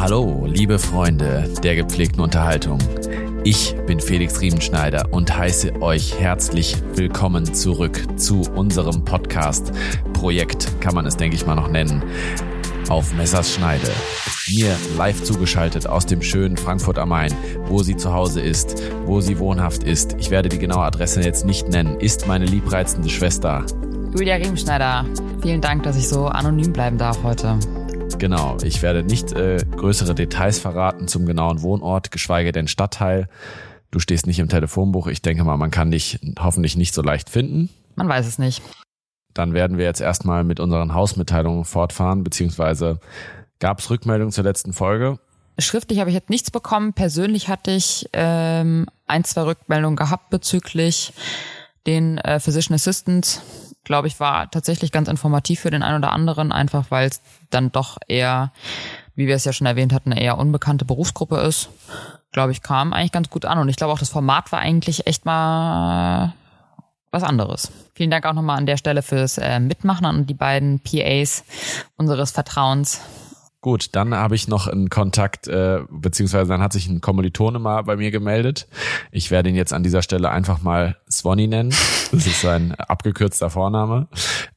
Hallo, liebe Freunde der gepflegten Unterhaltung. Ich bin Felix Riemenschneider und heiße euch herzlich willkommen zurück zu unserem Podcast. Projekt kann man es, denke ich mal, noch nennen. Auf Messers Schneide. Mir live zugeschaltet aus dem schönen Frankfurt am Main, wo sie zu Hause ist, wo sie wohnhaft ist. Ich werde die genaue Adresse jetzt nicht nennen, ist meine liebreizende Schwester. Julia Riemenschneider, vielen Dank, dass ich so anonym bleiben darf heute. Genau, ich werde nicht äh, größere Details verraten zum genauen Wohnort, geschweige denn Stadtteil. Du stehst nicht im Telefonbuch. Ich denke mal, man kann dich hoffentlich nicht so leicht finden. Man weiß es nicht. Dann werden wir jetzt erstmal mit unseren Hausmitteilungen fortfahren, beziehungsweise gab es Rückmeldungen zur letzten Folge. Schriftlich habe ich jetzt nichts bekommen. Persönlich hatte ich ähm, ein, zwei Rückmeldungen gehabt bezüglich den äh, Physician Assistants glaube ich, war tatsächlich ganz informativ für den einen oder anderen, einfach weil es dann doch eher, wie wir es ja schon erwähnt hatten, eher unbekannte Berufsgruppe ist. Glaube ich, kam eigentlich ganz gut an. Und ich glaube auch, das Format war eigentlich echt mal was anderes. Vielen Dank auch nochmal an der Stelle fürs äh, Mitmachen und die beiden PAs unseres Vertrauens. Gut, dann habe ich noch einen Kontakt, äh, beziehungsweise dann hat sich ein Kommilitone mal bei mir gemeldet. Ich werde ihn jetzt an dieser Stelle einfach mal Swanny nennen. Das ist sein abgekürzter Vorname.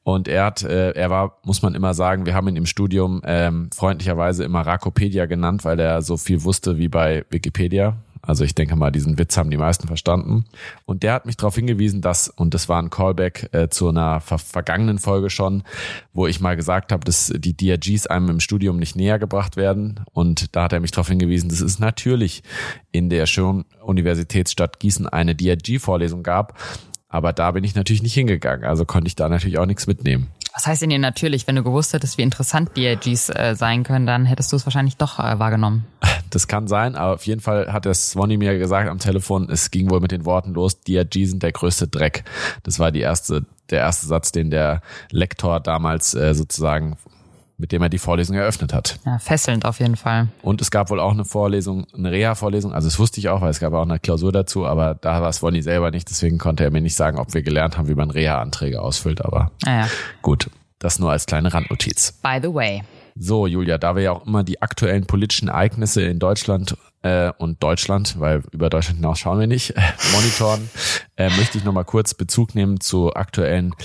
Und er hat, äh, er war, muss man immer sagen, wir haben ihn im Studium ähm, freundlicherweise immer Rakopedia genannt, weil er so viel wusste wie bei Wikipedia. Also ich denke mal, diesen Witz haben die meisten verstanden. Und der hat mich darauf hingewiesen, dass, und das war ein Callback äh, zu einer ver vergangenen Folge schon, wo ich mal gesagt habe, dass die DRGs einem im Studium nicht näher gebracht werden. Und da hat er mich darauf hingewiesen, dass es natürlich in der schönen Universitätsstadt Gießen eine DRG-Vorlesung gab. Aber da bin ich natürlich nicht hingegangen. Also konnte ich da natürlich auch nichts mitnehmen. Was heißt denn dir natürlich, wenn du gewusst hättest, wie interessant DRGs äh, sein können, dann hättest du es wahrscheinlich doch äh, wahrgenommen. Das kann sein, aber auf jeden Fall hat der Swanny mir gesagt am Telefon, es ging wohl mit den Worten los, DRG sind der größte Dreck. Das war die erste, der erste Satz, den der Lektor damals äh, sozusagen mit dem er die Vorlesung eröffnet hat. Ja, fesselnd auf jeden Fall. Und es gab wohl auch eine Vorlesung, eine Reha-Vorlesung, also das wusste ich auch, weil es gab auch eine Klausur dazu, aber da war Swanny selber nicht, deswegen konnte er mir nicht sagen, ob wir gelernt haben, wie man Reha-Anträge ausfüllt, aber ah ja. gut, das nur als kleine Randnotiz. By the way. So, Julia, da wir ja auch immer die aktuellen politischen Ereignisse in Deutschland äh, und Deutschland, weil über Deutschland hinaus schauen wir nicht, äh, monitoren, äh, möchte ich nochmal kurz Bezug nehmen zu aktuellen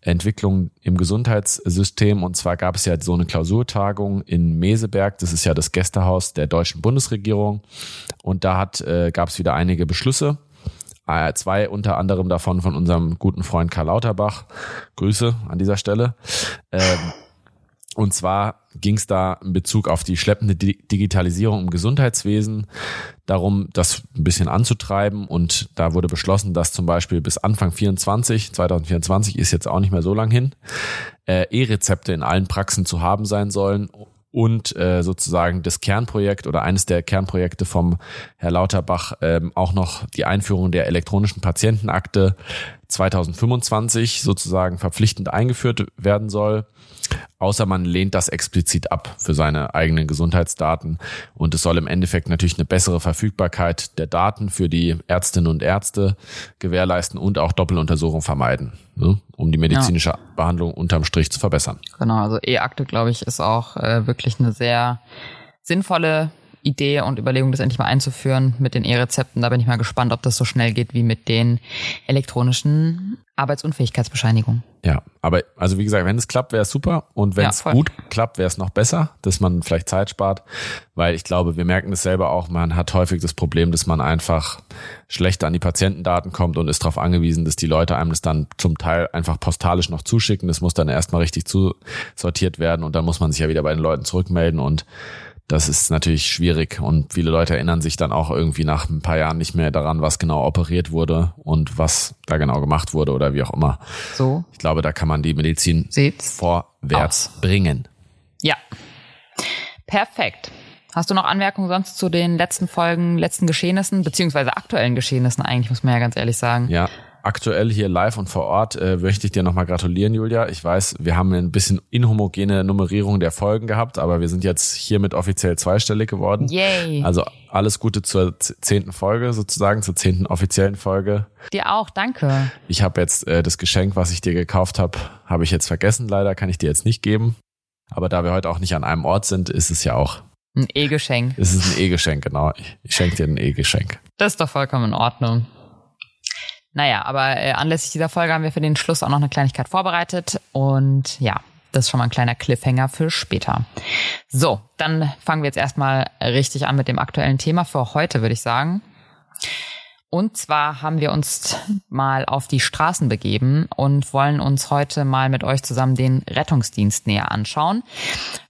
Entwicklungen im Gesundheitssystem. Und zwar gab es ja so eine Klausurtagung in Meseberg. Das ist ja das Gästehaus der deutschen Bundesregierung. Und da hat, äh, gab es wieder einige Beschlüsse. Äh, zwei unter anderem davon von unserem guten Freund Karl Lauterbach. Grüße an dieser Stelle. Ähm, und zwar ging es da in Bezug auf die schleppende Digitalisierung im Gesundheitswesen darum, das ein bisschen anzutreiben. Und da wurde beschlossen, dass zum Beispiel bis Anfang 24, 2024 ist jetzt auch nicht mehr so lang hin, äh, E-Rezepte in allen Praxen zu haben sein sollen und äh, sozusagen das Kernprojekt oder eines der Kernprojekte vom Herr Lauterbach ähm, auch noch die Einführung der elektronischen Patientenakte 2025 sozusagen verpflichtend eingeführt werden soll außer man lehnt das explizit ab für seine eigenen Gesundheitsdaten. Und es soll im Endeffekt natürlich eine bessere Verfügbarkeit der Daten für die Ärztinnen und Ärzte gewährleisten und auch Doppeluntersuchung vermeiden, ne, um die medizinische ja. Behandlung unterm Strich zu verbessern. Genau, also E-Akte, glaube ich, ist auch äh, wirklich eine sehr sinnvolle Idee und Überlegung, das endlich mal einzuführen mit den E-Rezepten. Da bin ich mal gespannt, ob das so schnell geht wie mit den elektronischen Arbeitsunfähigkeitsbescheinigungen. Ja, aber also wie gesagt, wenn es klappt, wäre es super. Und wenn es ja, gut klappt, wäre es noch besser, dass man vielleicht Zeit spart. Weil ich glaube, wir merken das selber auch, man hat häufig das Problem, dass man einfach schlechter an die Patientendaten kommt und ist darauf angewiesen, dass die Leute einem das dann zum Teil einfach postalisch noch zuschicken. Das muss dann erstmal richtig zusortiert werden und dann muss man sich ja wieder bei den Leuten zurückmelden und das ist natürlich schwierig und viele Leute erinnern sich dann auch irgendwie nach ein paar Jahren nicht mehr daran, was genau operiert wurde und was da genau gemacht wurde oder wie auch immer. So. Ich glaube, da kann man die Medizin Seht's vorwärts aus. bringen. Ja. Perfekt. Hast du noch Anmerkungen sonst zu den letzten Folgen, letzten Geschehnissen, beziehungsweise aktuellen Geschehnissen eigentlich, muss man ja ganz ehrlich sagen? Ja, aktuell hier live und vor Ort äh, möchte ich dir nochmal gratulieren, Julia. Ich weiß, wir haben ein bisschen inhomogene Nummerierung der Folgen gehabt, aber wir sind jetzt hiermit offiziell zweistellig geworden. Yay. Also alles Gute zur zehnten Folge sozusagen, zur zehnten offiziellen Folge. Dir auch, danke. Ich habe jetzt äh, das Geschenk, was ich dir gekauft habe, habe ich jetzt vergessen. Leider kann ich dir jetzt nicht geben. Aber da wir heute auch nicht an einem Ort sind, ist es ja auch Ein E-Geschenk. Es ist ein E-Geschenk, genau. Ich schenke dir ein E-Geschenk. Das ist doch vollkommen in Ordnung. Naja, aber äh, anlässlich dieser Folge haben wir für den Schluss auch noch eine Kleinigkeit vorbereitet. Und ja, das ist schon mal ein kleiner Cliffhanger für später. So, dann fangen wir jetzt erstmal richtig an mit dem aktuellen Thema für heute, würde ich sagen. Und zwar haben wir uns mal auf die Straßen begeben und wollen uns heute mal mit euch zusammen den Rettungsdienst näher anschauen.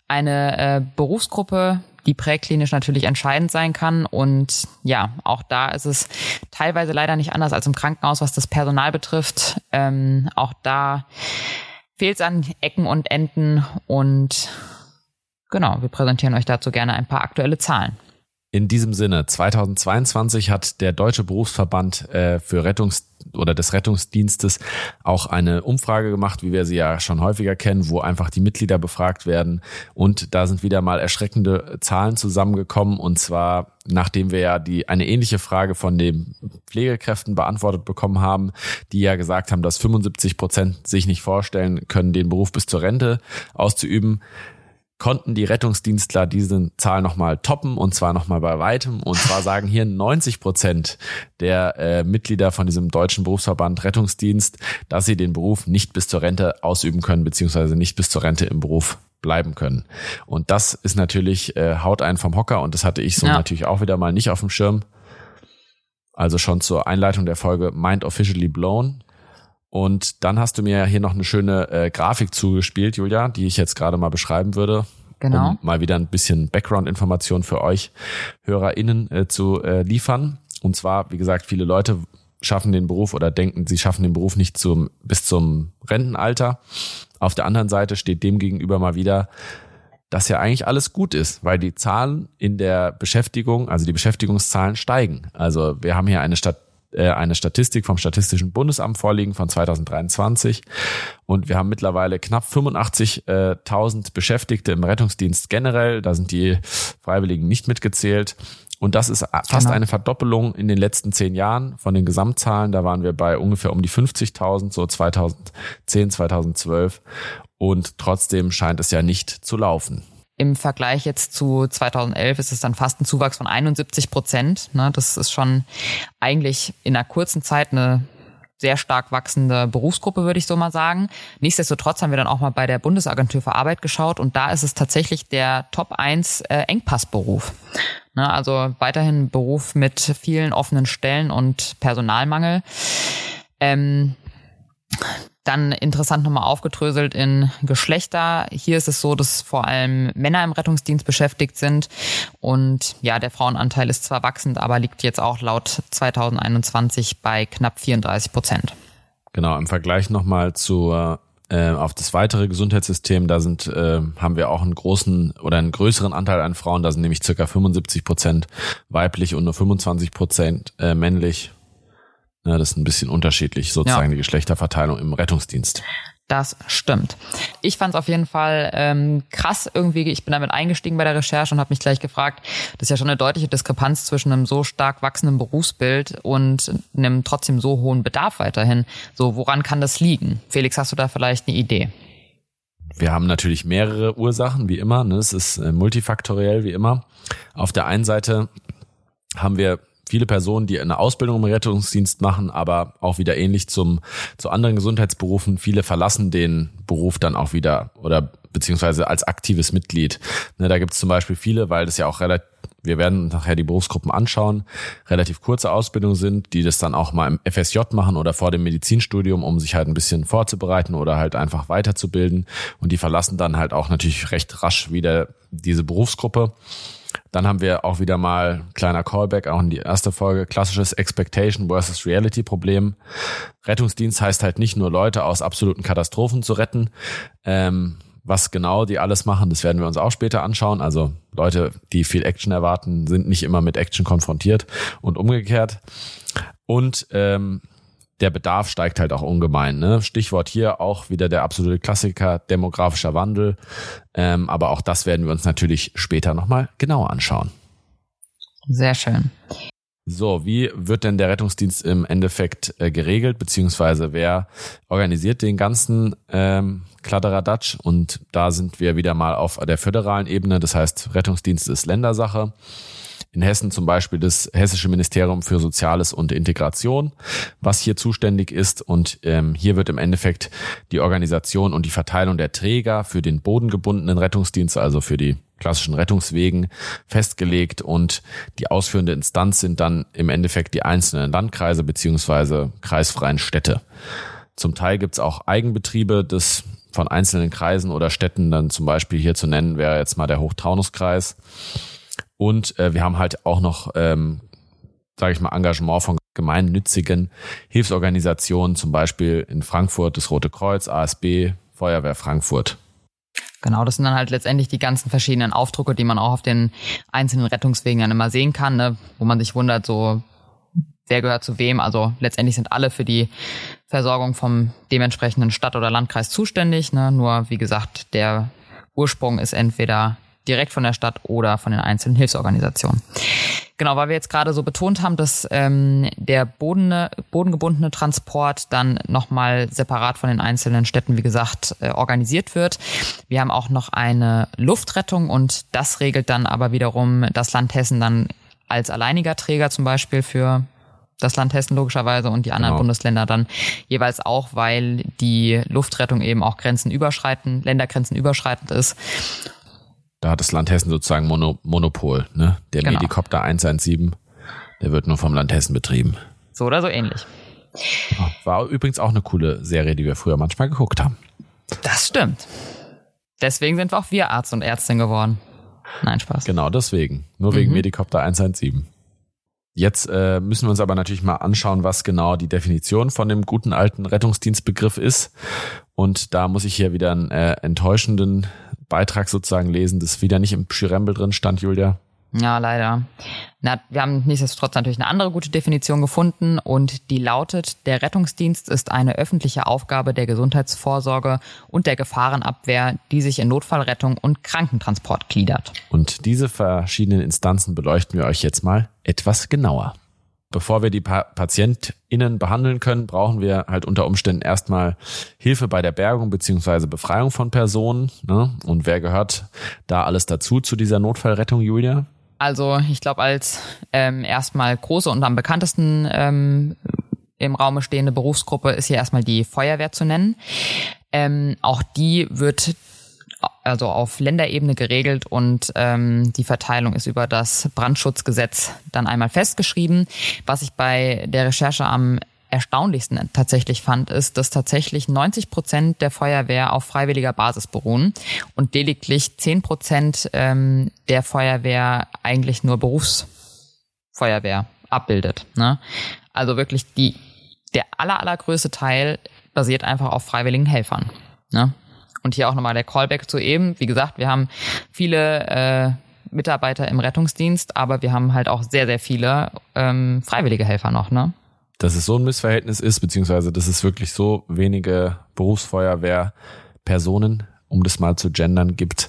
Eine äh, Berufsgruppe, die präklinisch natürlich entscheidend sein kann. Und ja, auch da ist es teilweise leider nicht anders als im Krankenhaus, was das Personal betrifft. Ähm, auch da fehlt es an Ecken und Enden. Und genau, wir präsentieren euch dazu gerne ein paar aktuelle Zahlen. In diesem Sinne, 2022 hat der Deutsche Berufsverband äh, für Rettungs- oder des Rettungsdienstes auch eine Umfrage gemacht, wie wir sie ja schon häufiger kennen, wo einfach die Mitglieder befragt werden. Und da sind wieder mal erschreckende Zahlen zusammengekommen. Und zwar, nachdem wir ja die, eine ähnliche Frage von den Pflegekräften beantwortet bekommen haben, die ja gesagt haben, dass 75 Prozent sich nicht vorstellen können, den Beruf bis zur Rente auszuüben konnten die Rettungsdienstler diese Zahl nochmal toppen und zwar nochmal bei weitem. Und zwar sagen hier 90 Prozent der äh, Mitglieder von diesem deutschen Berufsverband Rettungsdienst, dass sie den Beruf nicht bis zur Rente ausüben können, beziehungsweise nicht bis zur Rente im Beruf bleiben können. Und das ist natürlich, äh, haut einen vom Hocker und das hatte ich so ja. natürlich auch wieder mal nicht auf dem Schirm. Also schon zur Einleitung der Folge Mind Officially Blown. Und dann hast du mir hier noch eine schöne äh, Grafik zugespielt, Julia, die ich jetzt gerade mal beschreiben würde. Genau. Um mal wieder ein bisschen Background-Information für euch HörerInnen äh, zu äh, liefern. Und zwar, wie gesagt, viele Leute schaffen den Beruf oder denken, sie schaffen den Beruf nicht zum, bis zum Rentenalter. Auf der anderen Seite steht dem gegenüber mal wieder, dass ja eigentlich alles gut ist, weil die Zahlen in der Beschäftigung, also die Beschäftigungszahlen steigen. Also wir haben hier eine Stadt äh, eine Statistik vom Statistischen Bundesamt vorliegen von 2023 und wir haben mittlerweile knapp 85.000 Beschäftigte im Rettungsdienst generell. Da sind die Freiwilligen nicht mitgezählt. Und das ist fast genau. eine Verdoppelung in den letzten zehn Jahren von den Gesamtzahlen. Da waren wir bei ungefähr um die 50.000, so 2010, 2012. Und trotzdem scheint es ja nicht zu laufen. Im Vergleich jetzt zu 2011 ist es dann fast ein Zuwachs von 71 Prozent. Ne? Das ist schon eigentlich in einer kurzen Zeit eine sehr stark wachsende Berufsgruppe, würde ich so mal sagen. Nichtsdestotrotz haben wir dann auch mal bei der Bundesagentur für Arbeit geschaut und da ist es tatsächlich der Top 1 äh, Engpassberuf. Ne? Also weiterhin Beruf mit vielen offenen Stellen und Personalmangel. Ähm, dann interessant nochmal aufgedröselt in Geschlechter. Hier ist es so, dass vor allem Männer im Rettungsdienst beschäftigt sind. Und ja, der Frauenanteil ist zwar wachsend, aber liegt jetzt auch laut 2021 bei knapp 34 Prozent. Genau, im Vergleich nochmal zu äh, auf das weitere Gesundheitssystem, da sind, äh, haben wir auch einen großen oder einen größeren Anteil an Frauen, da sind nämlich circa 75 Prozent weiblich und nur 25 Prozent äh, männlich. Ja, das ist ein bisschen unterschiedlich, sozusagen ja. die Geschlechterverteilung im Rettungsdienst. Das stimmt. Ich fand es auf jeden Fall ähm, krass irgendwie. Ich bin damit eingestiegen bei der Recherche und habe mich gleich gefragt, das ist ja schon eine deutliche Diskrepanz zwischen einem so stark wachsenden Berufsbild und einem trotzdem so hohen Bedarf weiterhin. So, woran kann das liegen? Felix, hast du da vielleicht eine Idee? Wir haben natürlich mehrere Ursachen, wie immer. Ne? Es ist äh, multifaktoriell, wie immer. Auf der einen Seite haben wir viele Personen, die eine Ausbildung im Rettungsdienst machen, aber auch wieder ähnlich zum, zu anderen Gesundheitsberufen. Viele verlassen den Beruf dann auch wieder oder beziehungsweise als aktives Mitglied. Ne, da gibt es zum Beispiel viele, weil das ja auch relativ wir werden nachher die Berufsgruppen anschauen, relativ kurze Ausbildung sind, die das dann auch mal im FSJ machen oder vor dem Medizinstudium, um sich halt ein bisschen vorzubereiten oder halt einfach weiterzubilden. Und die verlassen dann halt auch natürlich recht rasch wieder diese Berufsgruppe. Dann haben wir auch wieder mal kleiner Callback, auch in die erste Folge, klassisches Expectation versus Reality Problem. Rettungsdienst heißt halt nicht nur Leute aus absoluten Katastrophen zu retten. Ähm, was genau die alles machen, das werden wir uns auch später anschauen. Also Leute, die viel Action erwarten, sind nicht immer mit Action konfrontiert und umgekehrt. Und ähm, der Bedarf steigt halt auch ungemein. Ne? Stichwort hier auch wieder der absolute Klassiker, demografischer Wandel. Ähm, aber auch das werden wir uns natürlich später nochmal genauer anschauen. Sehr schön. So, wie wird denn der Rettungsdienst im Endeffekt äh, geregelt, beziehungsweise wer organisiert den ganzen ähm, Kladderadatsch und da sind wir wieder mal auf der föderalen Ebene, das heißt Rettungsdienst ist Ländersache. In Hessen zum Beispiel das Hessische Ministerium für Soziales und Integration, was hier zuständig ist. Und ähm, hier wird im Endeffekt die Organisation und die Verteilung der Träger für den bodengebundenen Rettungsdienst, also für die klassischen Rettungswegen festgelegt und die ausführende Instanz sind dann im Endeffekt die einzelnen Landkreise beziehungsweise kreisfreien Städte. Zum Teil gibt's auch Eigenbetriebe des von einzelnen Kreisen oder Städten, dann zum Beispiel hier zu nennen wäre jetzt mal der Hochtaunuskreis. Und äh, wir haben halt auch noch, ähm, sage ich mal, Engagement von gemeinnützigen Hilfsorganisationen, zum Beispiel in Frankfurt das Rote Kreuz, ASB, Feuerwehr Frankfurt. Genau, das sind dann halt letztendlich die ganzen verschiedenen Aufdrucke, die man auch auf den einzelnen Rettungswegen dann immer sehen kann, ne? wo man sich wundert, so wer gehört zu wem. Also letztendlich sind alle für die Versorgung vom dementsprechenden Stadt oder Landkreis zuständig. Ne? Nur wie gesagt, der Ursprung ist entweder direkt von der Stadt oder von den einzelnen Hilfsorganisationen. Genau, weil wir jetzt gerade so betont haben, dass ähm, der bodene, bodengebundene Transport dann nochmal separat von den einzelnen Städten, wie gesagt, äh, organisiert wird. Wir haben auch noch eine Luftrettung und das regelt dann aber wiederum das Land Hessen dann als alleiniger Träger zum Beispiel für das Land Hessen logischerweise und die anderen genau. Bundesländer dann jeweils auch, weil die Luftrettung eben auch Grenzen überschreiten, Ländergrenzen überschreitend ist. Da hat das Land Hessen sozusagen Mono, Monopol. Ne? Der genau. Medikopter 117, der wird nur vom Land Hessen betrieben. So oder so ähnlich. War übrigens auch eine coole Serie, die wir früher manchmal geguckt haben. Das stimmt. Deswegen sind auch wir Arzt und Ärztin geworden. Nein, Spaß. Genau deswegen. Nur wegen mhm. Medikopter 117. Jetzt äh, müssen wir uns aber natürlich mal anschauen, was genau die Definition von dem guten alten Rettungsdienstbegriff ist. Und da muss ich hier wieder einen äh, enttäuschenden Beitrag sozusagen lesen, das wieder nicht im Schirembel drin stand, Julia. Ja, leider. Na, wir haben nichtsdestotrotz natürlich eine andere gute Definition gefunden und die lautet, der Rettungsdienst ist eine öffentliche Aufgabe der Gesundheitsvorsorge und der Gefahrenabwehr, die sich in Notfallrettung und Krankentransport gliedert. Und diese verschiedenen Instanzen beleuchten wir euch jetzt mal etwas genauer. Bevor wir die pa PatientInnen behandeln können, brauchen wir halt unter Umständen erstmal Hilfe bei der Bergung beziehungsweise Befreiung von Personen. Ne? Und wer gehört da alles dazu zu dieser Notfallrettung, Julia? Also ich glaube, als ähm, erstmal große und am bekanntesten ähm, im Raume stehende Berufsgruppe ist hier erstmal die Feuerwehr zu nennen. Ähm, auch die wird also auf Länderebene geregelt und ähm, die Verteilung ist über das Brandschutzgesetz dann einmal festgeschrieben. Was ich bei der Recherche am erstaunlichsten tatsächlich fand, ist, dass tatsächlich 90 Prozent der Feuerwehr auf freiwilliger Basis beruhen und lediglich 10 Prozent ähm, der Feuerwehr eigentlich nur Berufsfeuerwehr abbildet. Ne? Also wirklich die, der aller, allergrößte Teil basiert einfach auf freiwilligen Helfern. Ne? Und hier auch nochmal der Callback zu eben. Wie gesagt, wir haben viele äh, Mitarbeiter im Rettungsdienst, aber wir haben halt auch sehr, sehr viele ähm, freiwillige Helfer noch, ne? Dass es so ein Missverhältnis ist, beziehungsweise dass es wirklich so wenige Berufsfeuerwehrpersonen, um das mal zu gendern, gibt,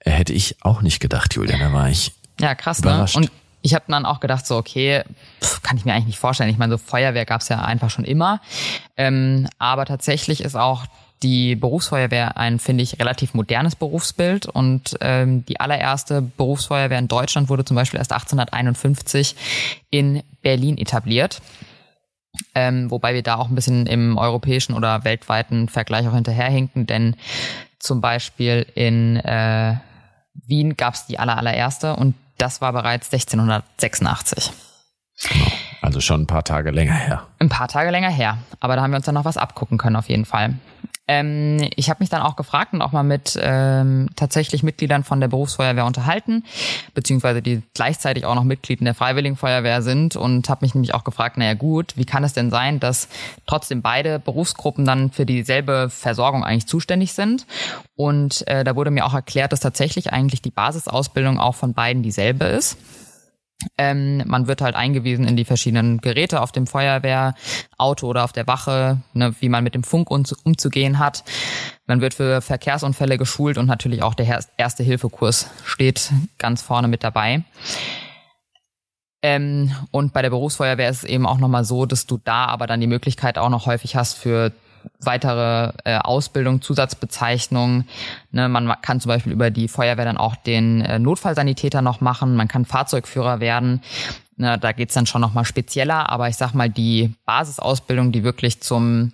äh, hätte ich auch nicht gedacht, Julian. Da war ich ja krass, ne? überrascht. ne? Und ich habe dann auch gedacht, so okay, pff, kann ich mir eigentlich nicht vorstellen. Ich meine, so Feuerwehr gab es ja einfach schon immer. Ähm, aber tatsächlich ist auch die Berufsfeuerwehr ein, finde ich, relativ modernes Berufsbild und ähm, die allererste Berufsfeuerwehr in Deutschland wurde zum Beispiel erst 1851 in Berlin etabliert. Ähm, wobei wir da auch ein bisschen im europäischen oder weltweiten Vergleich auch hinterherhinken, denn zum Beispiel in äh, Wien gab es die aller, allererste und das war bereits 1686. Also schon ein paar Tage länger her. Ein paar Tage länger her. Aber da haben wir uns dann noch was abgucken können auf jeden Fall. Ähm, ich habe mich dann auch gefragt und auch mal mit ähm, tatsächlich Mitgliedern von der Berufsfeuerwehr unterhalten, beziehungsweise die gleichzeitig auch noch Mitglied in der Freiwilligen Feuerwehr sind und habe mich nämlich auch gefragt, naja gut, wie kann es denn sein, dass trotzdem beide Berufsgruppen dann für dieselbe Versorgung eigentlich zuständig sind? Und äh, da wurde mir auch erklärt, dass tatsächlich eigentlich die Basisausbildung auch von beiden dieselbe ist. Ähm, man wird halt eingewiesen in die verschiedenen Geräte auf dem Feuerwehrauto oder auf der Wache, ne, wie man mit dem Funk umzugehen hat. Man wird für Verkehrsunfälle geschult und natürlich auch der erste Hilfekurs steht ganz vorne mit dabei. Ähm, und bei der Berufsfeuerwehr ist es eben auch nochmal so, dass du da aber dann die Möglichkeit auch noch häufig hast für weitere äh, Ausbildung, Zusatzbezeichnung. Ne, man kann zum Beispiel über die Feuerwehr dann auch den äh, Notfallsanitäter noch machen. Man kann Fahrzeugführer werden. Ne, da geht's dann schon nochmal spezieller. Aber ich sag mal, die Basisausbildung, die wirklich zum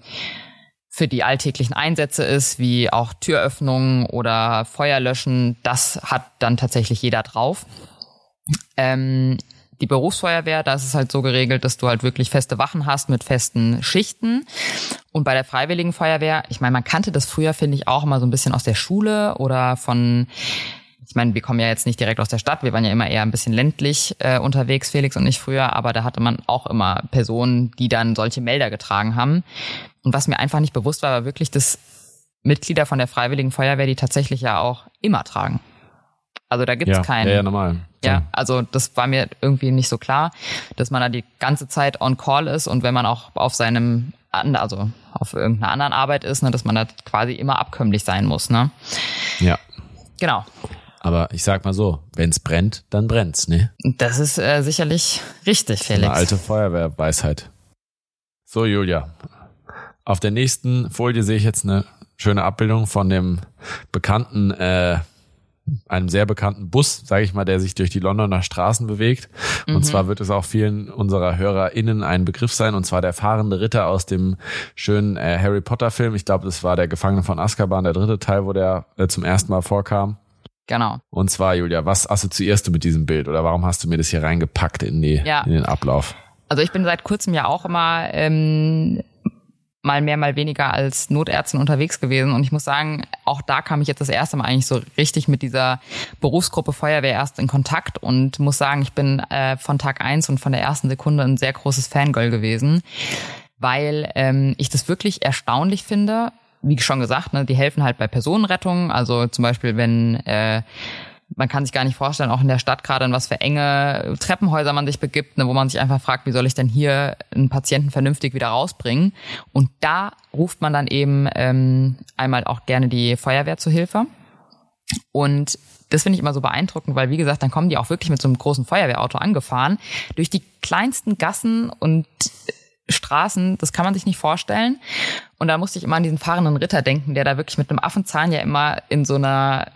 für die alltäglichen Einsätze ist, wie auch Türöffnungen oder Feuerlöschen, das hat dann tatsächlich jeder drauf. Ähm, die Berufsfeuerwehr, da ist es halt so geregelt, dass du halt wirklich feste Wachen hast mit festen Schichten. Und bei der Freiwilligen Feuerwehr, ich meine, man kannte das früher, finde ich, auch immer so ein bisschen aus der Schule oder von ich meine, wir kommen ja jetzt nicht direkt aus der Stadt, wir waren ja immer eher ein bisschen ländlich äh, unterwegs, Felix und ich früher, aber da hatte man auch immer Personen, die dann solche Melder getragen haben. Und was mir einfach nicht bewusst war, war wirklich, dass Mitglieder von der Freiwilligen Feuerwehr die tatsächlich ja auch immer tragen. Also da gibt's ja, keinen. Ja, ja, normal. Ja, also das war mir irgendwie nicht so klar, dass man da die ganze Zeit on call ist und wenn man auch auf seinem, also auf irgendeiner anderen Arbeit ist, ne, dass man da quasi immer abkömmlich sein muss. Ne? Ja. Genau. Aber ich sag mal so, wenn's brennt, dann brennt's, ne? Das ist äh, sicherlich richtig, Felix. Eine alte Feuerwehrweisheit. So, Julia. Auf der nächsten Folie sehe ich jetzt eine schöne Abbildung von dem bekannten, äh, einem sehr bekannten Bus, sage ich mal, der sich durch die Londoner Straßen bewegt. Und mhm. zwar wird es auch vielen unserer HörerInnen ein Begriff sein, und zwar der fahrende Ritter aus dem schönen äh, Harry Potter Film. Ich glaube, das war der Gefangene von Azkaban, der dritte Teil, wo der äh, zum ersten Mal vorkam. Genau. Und zwar, Julia, was assoziierst du mit diesem Bild oder warum hast du mir das hier reingepackt in, die, ja. in den Ablauf? Also ich bin seit kurzem ja auch immer ähm, mal mehr, mal weniger als Notärztin unterwegs gewesen. Und ich muss sagen, auch da kam ich jetzt das erste Mal eigentlich so richtig mit dieser Berufsgruppe Feuerwehr erst in Kontakt und muss sagen, ich bin äh, von Tag eins und von der ersten Sekunde ein sehr großes Fangirl gewesen, weil ähm, ich das wirklich erstaunlich finde, wie schon gesagt, ne, die helfen halt bei Personenrettung. Also zum Beispiel, wenn äh, man kann sich gar nicht vorstellen, auch in der Stadt gerade in was für enge Treppenhäuser man sich begibt, ne, wo man sich einfach fragt, wie soll ich denn hier einen Patienten vernünftig wieder rausbringen? Und da ruft man dann eben ähm, einmal auch gerne die Feuerwehr zu Hilfe. Und das finde ich immer so beeindruckend, weil wie gesagt, dann kommen die auch wirklich mit so einem großen Feuerwehrauto angefahren durch die kleinsten Gassen und Straßen, das kann man sich nicht vorstellen. Und da musste ich immer an diesen fahrenden Ritter denken, der da wirklich mit einem Affenzahn ja immer in so einer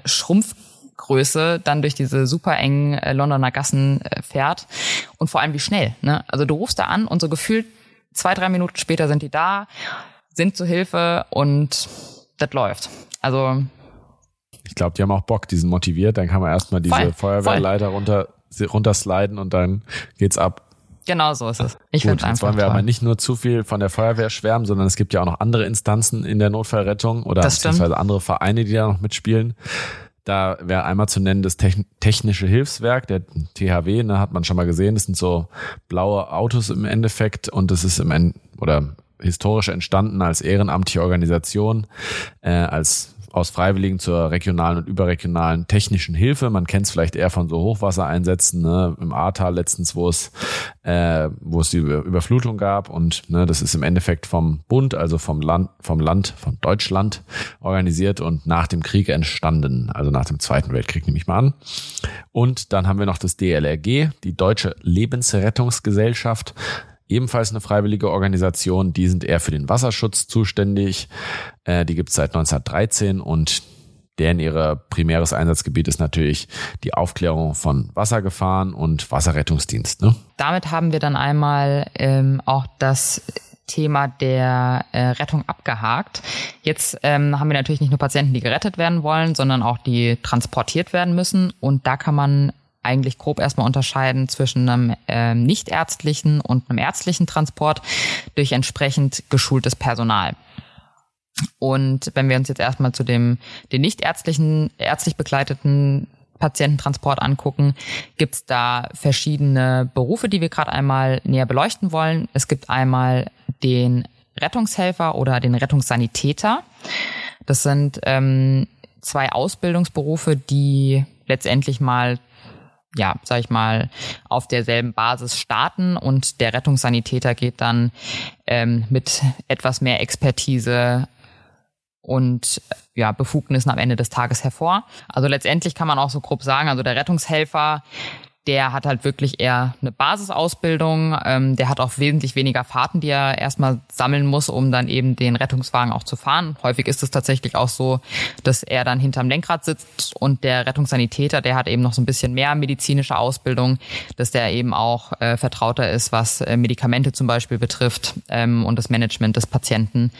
Schrumpfgröße dann durch diese super engen äh, Londoner Gassen äh, fährt. Und vor allem wie schnell. Ne? Also du rufst da an und so gefühlt zwei, drei Minuten später sind die da, sind zu Hilfe und das läuft. Also ich glaube, die haben auch Bock, die sind motiviert, dann kann man erstmal diese voll, Feuerwehrleiter voll. runter runtersliden und dann geht's ab. Genau so ist es. Ich finde. Jetzt wollen wir toll. aber nicht nur zu viel von der Feuerwehr schwärmen, sondern es gibt ja auch noch andere Instanzen in der Notfallrettung oder beziehungsweise andere Vereine, die da noch mitspielen. Da wäre einmal zu nennen das Technische Hilfswerk, der THW, ne, hat man schon mal gesehen. Das sind so blaue Autos im Endeffekt und das ist im End oder historisch entstanden als ehrenamtliche Organisation, äh, als aus Freiwilligen zur regionalen und überregionalen technischen Hilfe. Man kennt es vielleicht eher von so Hochwassereinsätzen, ne, im Ahrtal letztens, wo es, äh, wo es die Überflutung gab. Und ne, das ist im Endeffekt vom Bund, also vom Land, vom Land, von Deutschland organisiert und nach dem Krieg entstanden, also nach dem Zweiten Weltkrieg nehme ich mal an. Und dann haben wir noch das DLRG, die Deutsche Lebensrettungsgesellschaft ebenfalls eine freiwillige Organisation. Die sind eher für den Wasserschutz zuständig. Äh, die gibt es seit 1913 und deren ihre primäres Einsatzgebiet ist natürlich die Aufklärung von Wassergefahren und Wasserrettungsdienst. Ne? Damit haben wir dann einmal ähm, auch das Thema der äh, Rettung abgehakt. Jetzt ähm, haben wir natürlich nicht nur Patienten, die gerettet werden wollen, sondern auch die transportiert werden müssen. Und da kann man eigentlich grob erstmal unterscheiden zwischen einem äh, nichtärztlichen und einem ärztlichen Transport durch entsprechend geschultes Personal. Und wenn wir uns jetzt erstmal zu dem den nichtärztlichen, ärztlich begleiteten Patiententransport angucken, gibt es da verschiedene Berufe, die wir gerade einmal näher beleuchten wollen. Es gibt einmal den Rettungshelfer oder den Rettungssanitäter. Das sind ähm, zwei Ausbildungsberufe, die letztendlich mal ja, sag ich mal, auf derselben Basis starten und der Rettungssanitäter geht dann ähm, mit etwas mehr Expertise und ja, Befugnissen am Ende des Tages hervor. Also letztendlich kann man auch so grob sagen, also der Rettungshelfer, der hat halt wirklich eher eine Basisausbildung. Ähm, der hat auch wesentlich weniger Fahrten, die er erstmal sammeln muss, um dann eben den Rettungswagen auch zu fahren. Häufig ist es tatsächlich auch so, dass er dann hinterm Lenkrad sitzt und der Rettungssanitäter, der hat eben noch so ein bisschen mehr medizinische Ausbildung, dass der eben auch äh, vertrauter ist, was äh, Medikamente zum Beispiel betrifft ähm, und das Management des Patienten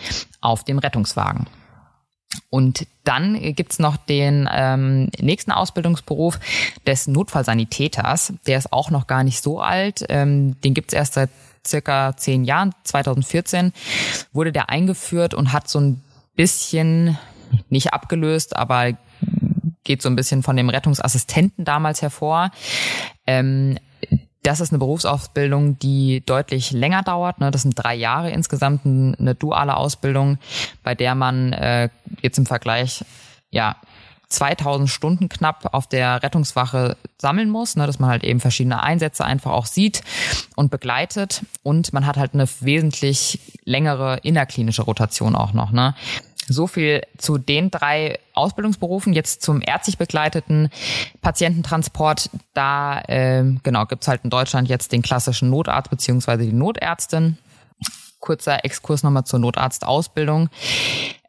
auf dem Rettungswagen. Und dann gibt's noch den ähm, nächsten Ausbildungsberuf des Notfallsanitäters. Der ist auch noch gar nicht so alt. Ähm, den gibt's erst seit circa zehn Jahren. 2014 wurde der eingeführt und hat so ein bisschen nicht abgelöst, aber geht so ein bisschen von dem Rettungsassistenten damals hervor. Ähm, das ist eine Berufsausbildung, die deutlich länger dauert. Ne? Das sind drei Jahre insgesamt eine duale Ausbildung, bei der man äh, jetzt im Vergleich ja 2000 Stunden knapp auf der Rettungswache sammeln muss, ne, dass man halt eben verschiedene Einsätze einfach auch sieht und begleitet und man hat halt eine wesentlich längere innerklinische Rotation auch noch. Ne. So viel zu den drei Ausbildungsberufen. Jetzt zum ärztlich begleiteten Patiententransport. Da äh, genau gibt's halt in Deutschland jetzt den klassischen Notarzt beziehungsweise die Notärztin. Kurzer Exkurs nochmal zur Notarztausbildung.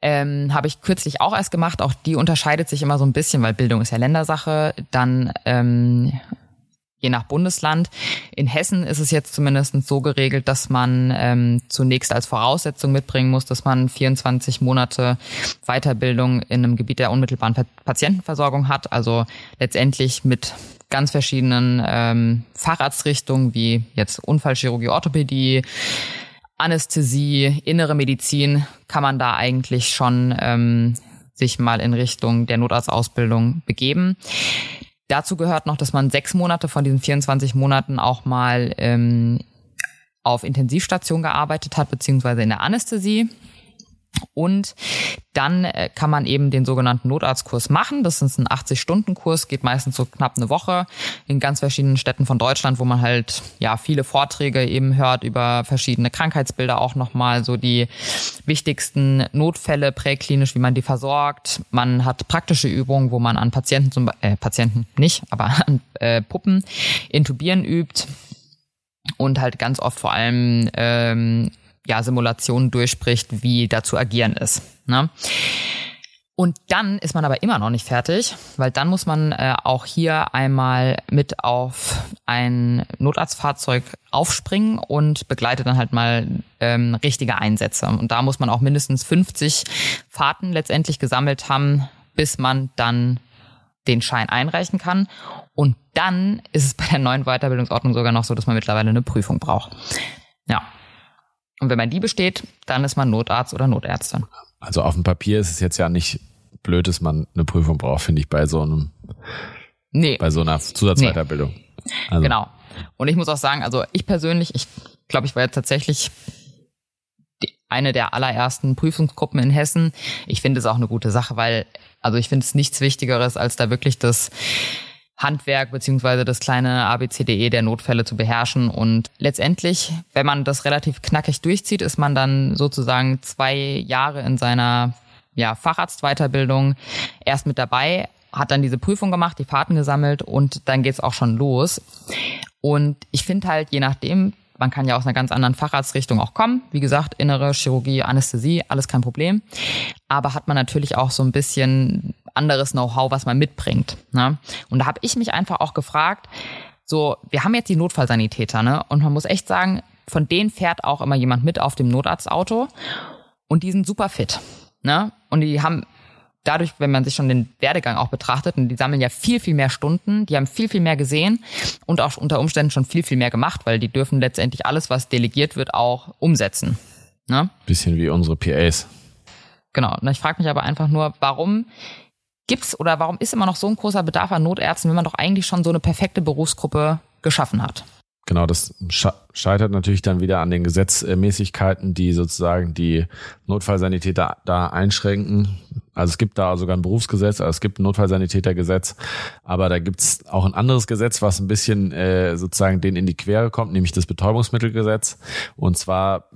Ähm, Habe ich kürzlich auch erst gemacht. Auch die unterscheidet sich immer so ein bisschen, weil Bildung ist ja Ländersache. Dann ähm, je nach Bundesland. In Hessen ist es jetzt zumindest so geregelt, dass man ähm, zunächst als Voraussetzung mitbringen muss, dass man 24 Monate Weiterbildung in einem Gebiet der unmittelbaren Patientenversorgung hat. Also letztendlich mit ganz verschiedenen ähm, Facharztrichtungen wie jetzt Unfallchirurgie, Orthopädie, Anästhesie, innere Medizin kann man da eigentlich schon ähm, sich mal in Richtung der Notarztausbildung begeben. Dazu gehört noch, dass man sechs Monate von diesen 24 Monaten auch mal ähm, auf Intensivstation gearbeitet hat, beziehungsweise in der Anästhesie. Und dann äh, kann man eben den sogenannten Notarztkurs machen. Das ist ein 80-Stunden-Kurs, geht meistens so knapp eine Woche in ganz verschiedenen Städten von Deutschland, wo man halt ja viele Vorträge eben hört über verschiedene Krankheitsbilder, auch nochmal so die wichtigsten Notfälle präklinisch, wie man die versorgt. Man hat praktische Übungen, wo man an Patienten zum äh, Patienten nicht, aber an äh, Puppen intubieren übt und halt ganz oft vor allem ähm, ja, Simulationen durchspricht, wie da zu agieren ist. Ne? Und dann ist man aber immer noch nicht fertig, weil dann muss man äh, auch hier einmal mit auf ein Notarztfahrzeug aufspringen und begleitet dann halt mal ähm, richtige Einsätze. Und da muss man auch mindestens 50 Fahrten letztendlich gesammelt haben, bis man dann den Schein einreichen kann. Und dann ist es bei der neuen Weiterbildungsordnung sogar noch so, dass man mittlerweile eine Prüfung braucht. Ja. Und wenn man die besteht, dann ist man Notarzt oder Notärztin. Also auf dem Papier ist es jetzt ja nicht blöd, dass man eine Prüfung braucht, finde ich, bei so einem, nee. bei so einer Zusatzweiterbildung. Nee. Also. Genau. Und ich muss auch sagen, also ich persönlich, ich glaube, ich war jetzt tatsächlich eine der allerersten Prüfungsgruppen in Hessen. Ich finde es auch eine gute Sache, weil, also ich finde es nichts Wichtigeres, als da wirklich das Handwerk beziehungsweise das kleine ABCDE der Notfälle zu beherrschen. Und letztendlich, wenn man das relativ knackig durchzieht, ist man dann sozusagen zwei Jahre in seiner ja, Facharztweiterbildung erst mit dabei, hat dann diese Prüfung gemacht, die Fahrten gesammelt und dann geht's auch schon los. Und ich finde halt, je nachdem, man kann ja aus einer ganz anderen Facharztrichtung auch kommen. Wie gesagt, innere Chirurgie, Anästhesie, alles kein Problem. Aber hat man natürlich auch so ein bisschen anderes Know-how, was man mitbringt. Ne? Und da habe ich mich einfach auch gefragt, so, wir haben jetzt die Notfallsanitäter, ne? Und man muss echt sagen, von denen fährt auch immer jemand mit auf dem Notarztauto und die sind super fit. Ne? Und die haben dadurch, wenn man sich schon den Werdegang auch betrachtet, und die sammeln ja viel, viel mehr Stunden, die haben viel, viel mehr gesehen und auch unter Umständen schon viel, viel mehr gemacht, weil die dürfen letztendlich alles, was delegiert wird, auch umsetzen. Ne? Bisschen wie unsere PAs. Genau. Und ich frage mich aber einfach nur, warum gibt's oder warum ist immer noch so ein großer Bedarf an Notärzten, wenn man doch eigentlich schon so eine perfekte Berufsgruppe geschaffen hat? Genau, das scheitert natürlich dann wieder an den Gesetzmäßigkeiten, die sozusagen die Notfallsanitäter da einschränken. Also es gibt da sogar ein Berufsgesetz, also es gibt ein Notfallsanitätergesetz, aber da gibt's auch ein anderes Gesetz, was ein bisschen äh, sozusagen denen in die Quere kommt, nämlich das Betäubungsmittelgesetz. Und zwar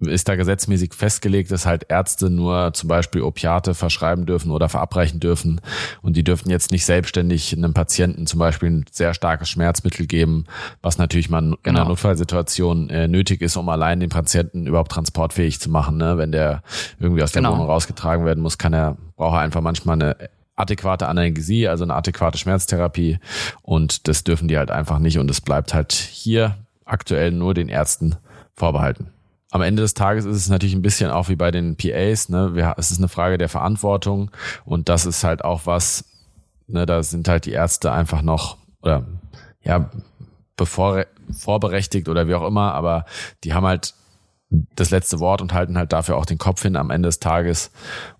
ist da gesetzmäßig festgelegt, dass halt Ärzte nur zum Beispiel Opiate verschreiben dürfen oder verabreichen dürfen. Und die dürfen jetzt nicht selbstständig einem Patienten zum Beispiel ein sehr starkes Schmerzmittel geben, was natürlich mal genau. in einer genau. Notfallsituation äh, nötig ist, um allein den Patienten überhaupt transportfähig zu machen. Ne? Wenn der irgendwie aus der genau. Wohnung rausgetragen werden muss, kann er, braucht er einfach manchmal eine adäquate Analgesie, also eine adäquate Schmerztherapie. Und das dürfen die halt einfach nicht. Und es bleibt halt hier aktuell nur den Ärzten vorbehalten am Ende des Tages ist es natürlich ein bisschen auch wie bei den PAs, ne? Wir, es ist eine Frage der Verantwortung und das ist halt auch was, ne, da sind halt die Ärzte einfach noch, oder ja, bevor, vorberechtigt oder wie auch immer, aber die haben halt das letzte Wort und halten halt dafür auch den Kopf hin am Ende des Tages.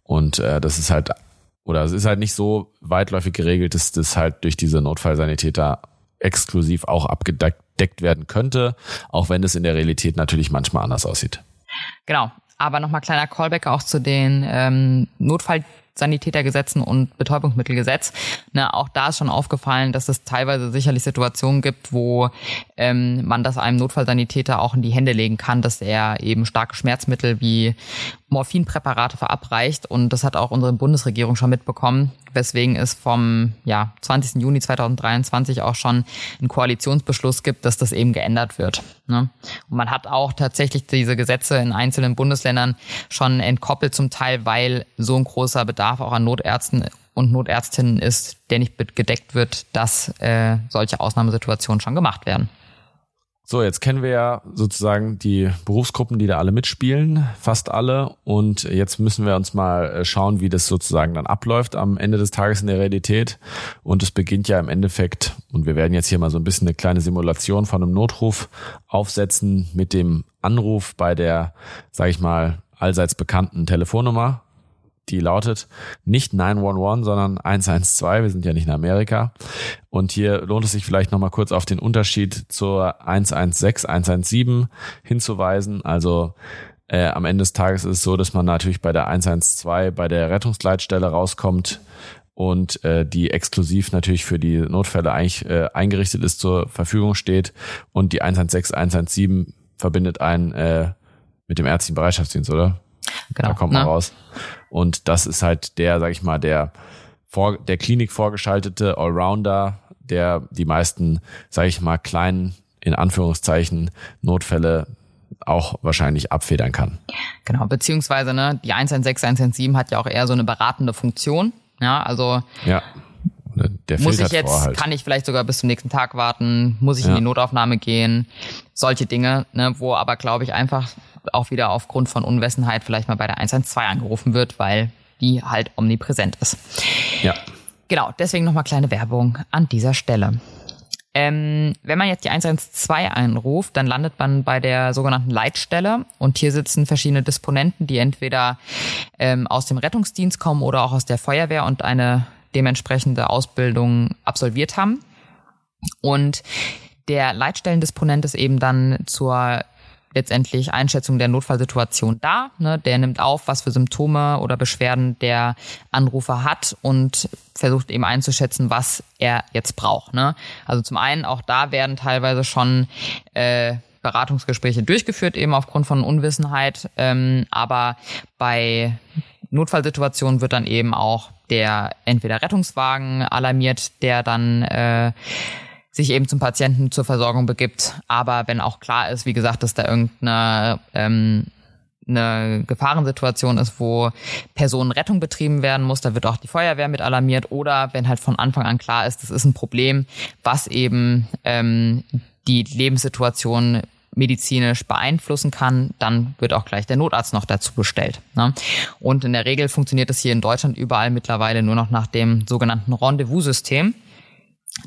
Und äh, das ist halt, oder es ist halt nicht so weitläufig geregelt, dass das halt durch diese Notfallsanitäter exklusiv auch abgedeckt werden könnte, auch wenn es in der Realität natürlich manchmal anders aussieht. Genau. Aber nochmal kleiner Callback auch zu den ähm, Notfall und Betäubungsmittelgesetz. Ne, auch da ist schon aufgefallen, dass es teilweise sicherlich Situationen gibt, wo ähm, man das einem Notfallsanitäter auch in die Hände legen kann, dass er eben starke Schmerzmittel wie Morphinpräparate verabreicht. Und das hat auch unsere Bundesregierung schon mitbekommen, weswegen es vom ja, 20. Juni 2023 auch schon einen Koalitionsbeschluss gibt, dass das eben geändert wird. Ne? Und man hat auch tatsächlich diese Gesetze in einzelnen Bundesländern schon entkoppelt zum Teil, weil so ein großer Bedarf auch an Notärzten und Notärztinnen ist, der nicht gedeckt wird, dass äh, solche Ausnahmesituationen schon gemacht werden. So, jetzt kennen wir ja sozusagen die Berufsgruppen, die da alle mitspielen, fast alle. Und jetzt müssen wir uns mal äh, schauen, wie das sozusagen dann abläuft am Ende des Tages in der Realität. Und es beginnt ja im Endeffekt, und wir werden jetzt hier mal so ein bisschen eine kleine Simulation von einem Notruf aufsetzen mit dem Anruf bei der, sage ich mal, allseits bekannten Telefonnummer die lautet nicht 911, sondern 112. Wir sind ja nicht in Amerika. Und hier lohnt es sich vielleicht nochmal kurz auf den Unterschied zur 116, 117 hinzuweisen. Also äh, am Ende des Tages ist es so, dass man natürlich bei der 112 bei der Rettungsleitstelle rauskommt und äh, die exklusiv natürlich für die Notfälle eigentlich äh, eingerichtet ist, zur Verfügung steht. Und die 116, 117 verbindet einen äh, mit dem ärztlichen Bereitschaftsdienst, oder? Genau. Da kommt man Na? raus. Und das ist halt der, sag ich mal, der, vor, der Klinik vorgeschaltete Allrounder, der die meisten, sag ich mal, kleinen, in Anführungszeichen, Notfälle auch wahrscheinlich abfedern kann. Genau, beziehungsweise ne, die 116, 117 hat ja auch eher so eine beratende Funktion. Ja, also ja. Muss ich jetzt, halt. kann ich vielleicht sogar bis zum nächsten Tag warten, muss ich ja. in die Notaufnahme gehen, solche Dinge, ne, wo aber glaube ich einfach auch wieder aufgrund von Unwissenheit vielleicht mal bei der 112 angerufen wird, weil die halt omnipräsent ist. Ja. Genau, deswegen nochmal kleine Werbung an dieser Stelle. Ähm, wenn man jetzt die 112 einruft, dann landet man bei der sogenannten Leitstelle und hier sitzen verschiedene Disponenten, die entweder ähm, aus dem Rettungsdienst kommen oder auch aus der Feuerwehr und eine dementsprechende Ausbildung absolviert haben. Und der Leitstellendisponent ist eben dann zur letztendlich Einschätzung der Notfallsituation da. Ne? Der nimmt auf, was für Symptome oder Beschwerden der Anrufer hat und versucht eben einzuschätzen, was er jetzt braucht. Ne? Also zum einen auch da werden teilweise schon äh, Beratungsgespräche durchgeführt, eben aufgrund von Unwissenheit. Ähm, aber bei Notfallsituationen wird dann eben auch der entweder Rettungswagen alarmiert, der dann äh, sich eben zum Patienten zur Versorgung begibt. Aber wenn auch klar ist, wie gesagt, dass da irgendeine ähm, eine Gefahrensituation ist, wo Personenrettung betrieben werden muss, da wird auch die Feuerwehr mit alarmiert oder wenn halt von Anfang an klar ist, das ist ein Problem, was eben ähm, die Lebenssituation medizinisch beeinflussen kann, dann wird auch gleich der Notarzt noch dazu bestellt. Ne? Und in der Regel funktioniert das hier in Deutschland überall mittlerweile nur noch nach dem sogenannten Rendezvous-System.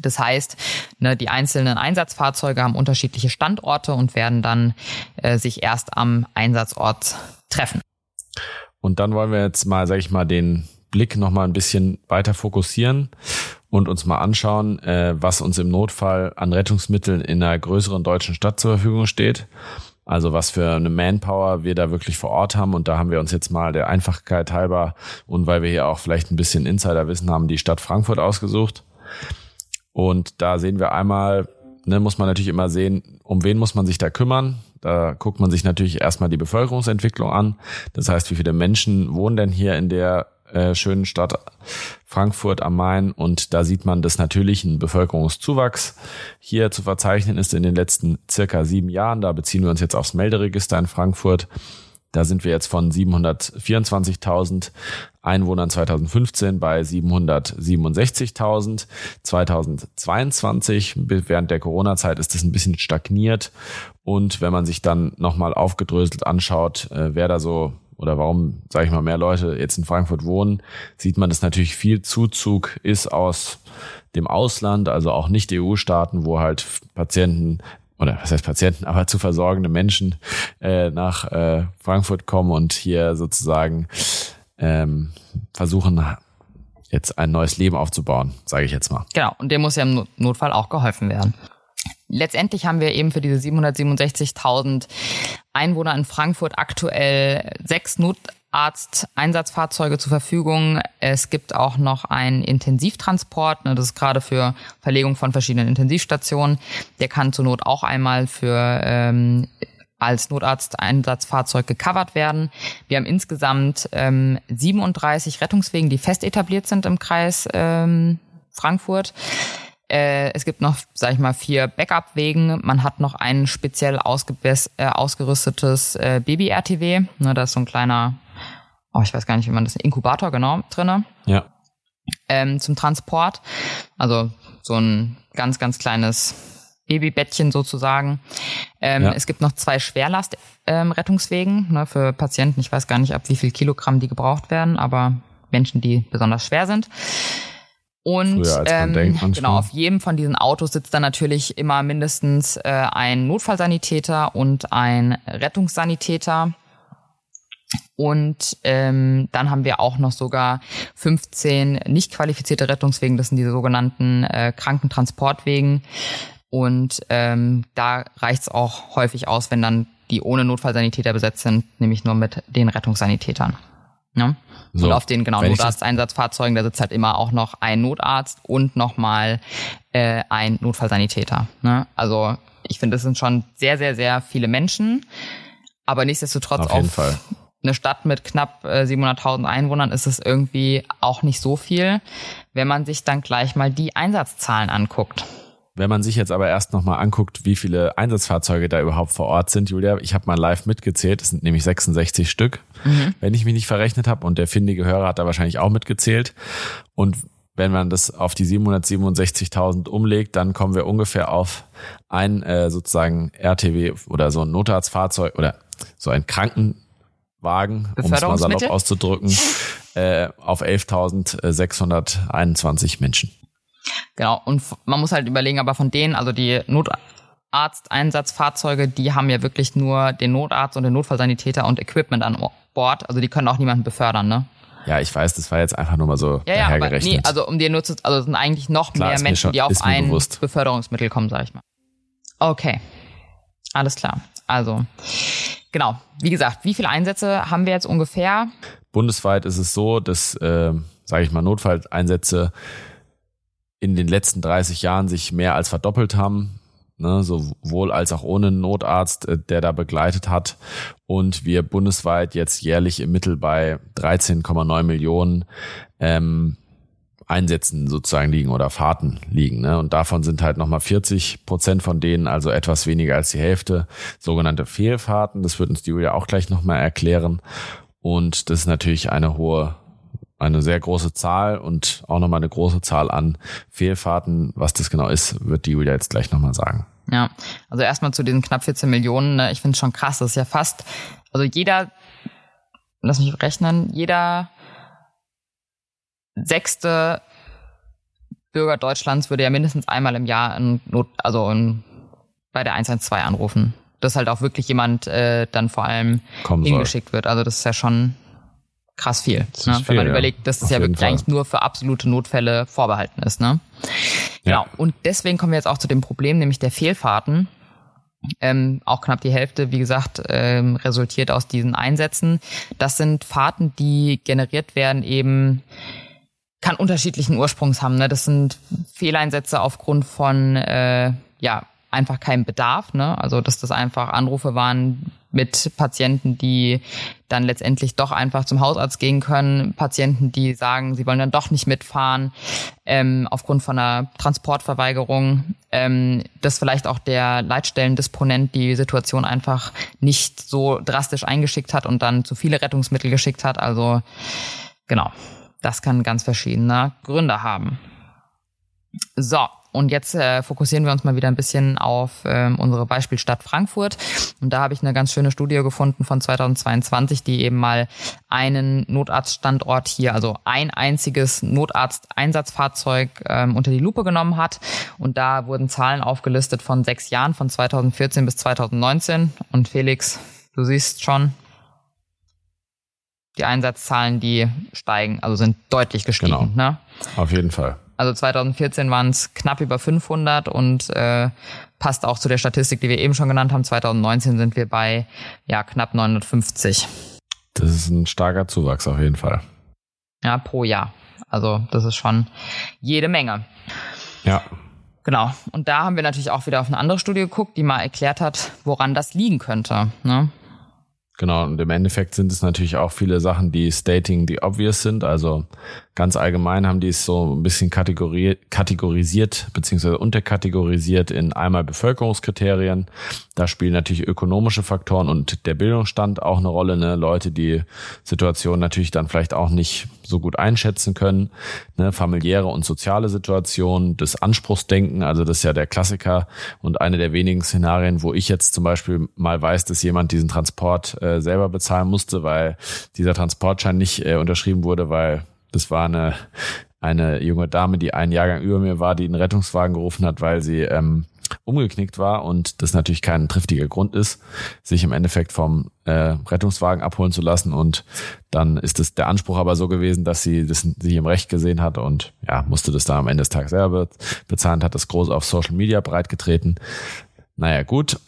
Das heißt, ne, die einzelnen Einsatzfahrzeuge haben unterschiedliche Standorte und werden dann äh, sich erst am Einsatzort treffen. Und dann wollen wir jetzt mal, sage ich mal, den Blick noch mal ein bisschen weiter fokussieren und uns mal anschauen, äh, was uns im Notfall an Rettungsmitteln in einer größeren deutschen Stadt zur Verfügung steht. Also was für eine Manpower wir da wirklich vor Ort haben. Und da haben wir uns jetzt mal der Einfachkeit halber und weil wir hier auch vielleicht ein bisschen Insiderwissen haben, die Stadt Frankfurt ausgesucht. Und da sehen wir einmal ne, muss man natürlich immer sehen, um wen muss man sich da kümmern. Da guckt man sich natürlich erstmal die Bevölkerungsentwicklung an. Das heißt, wie viele Menschen wohnen denn hier in der äh, schönen Stadt Frankfurt am Main und da sieht man, dass natürlich ein Bevölkerungszuwachs hier zu verzeichnen ist in den letzten circa sieben Jahren. Da beziehen wir uns jetzt aufs Melderegister in Frankfurt. Da sind wir jetzt von 724.000 Einwohnern 2015 bei 767.000. 2022, während der Corona-Zeit, ist das ein bisschen stagniert. Und wenn man sich dann nochmal aufgedröselt anschaut, äh, wer da so oder warum, sage ich mal, mehr Leute jetzt in Frankfurt wohnen, sieht man, dass natürlich viel Zuzug ist aus dem Ausland, also auch nicht EU-Staaten, wo halt Patienten oder was heißt Patienten, aber zu versorgende Menschen äh, nach äh, Frankfurt kommen und hier sozusagen ähm, versuchen, jetzt ein neues Leben aufzubauen, sage ich jetzt mal. Genau, und dem muss ja im Notfall auch geholfen werden. Letztendlich haben wir eben für diese 767.000 Einwohner in Frankfurt aktuell sechs Notarzteinsatzfahrzeuge zur Verfügung. Es gibt auch noch einen Intensivtransport. Ne, das ist gerade für Verlegung von verschiedenen Intensivstationen. Der kann zur Not auch einmal für ähm, als Notarzteinsatzfahrzeug gecovert werden. Wir haben insgesamt ähm, 37 Rettungswegen, die fest etabliert sind im Kreis ähm, Frankfurt. Äh, es gibt noch, sag ich mal, vier Backup-Wegen. Man hat noch ein speziell äh, ausgerüstetes äh, Baby-RTW. Ne, da ist so ein kleiner, oh, ich weiß gar nicht, wie man das, Inkubator, genau, drinne. Ja. Ähm, zum Transport. Also so ein ganz, ganz kleines Babybettchen sozusagen. Ähm, ja. Es gibt noch zwei Schwerlast-Rettungswegen ähm, ne, für Patienten. Ich weiß gar nicht, ab wie viel Kilogramm die gebraucht werden, aber Menschen, die besonders schwer sind. Und ähm, denkt, genau, auf jedem von diesen Autos sitzt dann natürlich immer mindestens äh, ein Notfallsanitäter und ein Rettungssanitäter. Und ähm, dann haben wir auch noch sogar 15 nicht qualifizierte Rettungswegen, das sind diese sogenannten äh, Krankentransportwegen. Und ähm, da reicht es auch häufig aus, wenn dann die ohne Notfallsanitäter besetzt sind, nämlich nur mit den Rettungssanitätern. Ja? So, und auf den genau Notarzteinsatzfahrzeugen, da sitzt halt immer auch noch ein Notarzt und nochmal äh, ein Notfallsanitäter. Ne? Also ich finde, das sind schon sehr, sehr, sehr viele Menschen. Aber nichtsdestotrotz auf, jeden Fall. Eine Stadt mit knapp äh, 700.000 Einwohnern ist es irgendwie auch nicht so viel, wenn man sich dann gleich mal die Einsatzzahlen anguckt. Wenn man sich jetzt aber erst nochmal anguckt, wie viele Einsatzfahrzeuge da überhaupt vor Ort sind, Julia, ich habe mal live mitgezählt, es sind nämlich 66 Stück, mhm. wenn ich mich nicht verrechnet habe und der findige Hörer hat da wahrscheinlich auch mitgezählt. Und wenn man das auf die 767.000 umlegt, dann kommen wir ungefähr auf ein äh, sozusagen RTW oder so ein Notarztfahrzeug oder so ein Krankenwagen, um es mal salopp auszudrücken, äh, auf 11.621 Menschen. Genau, und man muss halt überlegen, aber von denen, also die Notarzteinsatzfahrzeuge, die haben ja wirklich nur den Notarzt und den Notfallsanitäter und Equipment an Bord. Also die können auch niemanden befördern, ne? Ja, ich weiß, das war jetzt einfach nur mal so ja, ja, aber nee, also um die Nutze, also es sind eigentlich noch Klar, mehr Menschen, schon, die auf ein bewusst. Beförderungsmittel kommen, sag ich mal. Okay. Alles klar. Also, genau. Wie gesagt, wie viele Einsätze haben wir jetzt ungefähr? Bundesweit ist es so, dass, äh, sage ich mal, Notfalleinsätze in den letzten 30 Jahren sich mehr als verdoppelt haben, ne, sowohl als auch ohne Notarzt, äh, der da begleitet hat. Und wir bundesweit jetzt jährlich im Mittel bei 13,9 Millionen ähm, Einsätzen sozusagen liegen oder Fahrten liegen. Ne? Und davon sind halt nochmal 40 Prozent von denen, also etwas weniger als die Hälfte, sogenannte Fehlfahrten. Das wird uns die Julia auch gleich nochmal erklären. Und das ist natürlich eine hohe eine sehr große Zahl und auch nochmal eine große Zahl an Fehlfahrten. Was das genau ist, wird die Julia jetzt gleich nochmal sagen. Ja, also erstmal zu diesen knapp 14 Millionen. Ne? Ich finde es schon krass. Das ist ja fast, also jeder, lass mich rechnen, jeder sechste Bürger Deutschlands würde ja mindestens einmal im Jahr in Not, also in, bei der 112 anrufen. Dass halt auch wirklich jemand äh, dann vor allem Kommen hingeschickt soll. wird. Also das ist ja schon krass viel. Ne? Wenn viel, man ja. überlegt, dass das ja wirklich Fall. eigentlich nur für absolute Notfälle vorbehalten ist. Ne? Genau. Ja. Und deswegen kommen wir jetzt auch zu dem Problem, nämlich der Fehlfahrten. Ähm, auch knapp die Hälfte, wie gesagt, ähm, resultiert aus diesen Einsätzen. Das sind Fahrten, die generiert werden eben kann unterschiedlichen Ursprungs haben. Ne? Das sind Fehleinsätze aufgrund von äh, ja einfach kein Bedarf, ne? Also dass das einfach Anrufe waren mit Patienten, die dann letztendlich doch einfach zum Hausarzt gehen können, Patienten, die sagen, sie wollen dann doch nicht mitfahren ähm, aufgrund von einer Transportverweigerung, ähm, dass vielleicht auch der Leitstellendisponent die Situation einfach nicht so drastisch eingeschickt hat und dann zu viele Rettungsmittel geschickt hat. Also genau, das kann ganz verschiedene Gründe haben. So, und jetzt äh, fokussieren wir uns mal wieder ein bisschen auf ähm, unsere Beispielstadt Frankfurt. Und da habe ich eine ganz schöne Studie gefunden von 2022, die eben mal einen Notarztstandort hier, also ein einziges Notarzteinsatzfahrzeug ähm, unter die Lupe genommen hat. Und da wurden Zahlen aufgelistet von sechs Jahren, von 2014 bis 2019. Und Felix, du siehst schon, die Einsatzzahlen, die steigen, also sind deutlich gestiegen. Genau. Ne? Auf jeden Fall. Also 2014 waren es knapp über 500 und äh, passt auch zu der Statistik, die wir eben schon genannt haben. 2019 sind wir bei ja knapp 950. Das ist ein starker Zuwachs auf jeden Fall. Ja, pro Jahr. Also das ist schon jede Menge. Ja. Genau. Und da haben wir natürlich auch wieder auf eine andere Studie geguckt, die mal erklärt hat, woran das liegen könnte. Ne? Genau, und im Endeffekt sind es natürlich auch viele Sachen, die stating the obvious sind. Also ganz allgemein haben die es so ein bisschen kategorisiert beziehungsweise unterkategorisiert in einmal Bevölkerungskriterien. Da spielen natürlich ökonomische Faktoren und der Bildungsstand auch eine Rolle. Ne? Leute, die Situation natürlich dann vielleicht auch nicht so gut einschätzen können. Ne? Familiäre und soziale Situationen, das Anspruchsdenken, also das ist ja der Klassiker und eine der wenigen Szenarien, wo ich jetzt zum Beispiel mal weiß, dass jemand diesen Transport äh, selber bezahlen musste, weil dieser Transportschein nicht äh, unterschrieben wurde, weil das war eine, eine junge Dame, die einen Jahrgang über mir war, die einen Rettungswagen gerufen hat, weil sie ähm, umgeknickt war und das natürlich kein triftiger Grund ist, sich im Endeffekt vom äh, Rettungswagen abholen zu lassen. Und dann ist es der Anspruch aber so gewesen, dass sie das sich im Recht gesehen hat und ja, musste das da am Ende des Tages selber bezahlen, hat das groß auf Social Media breitgetreten. Naja, gut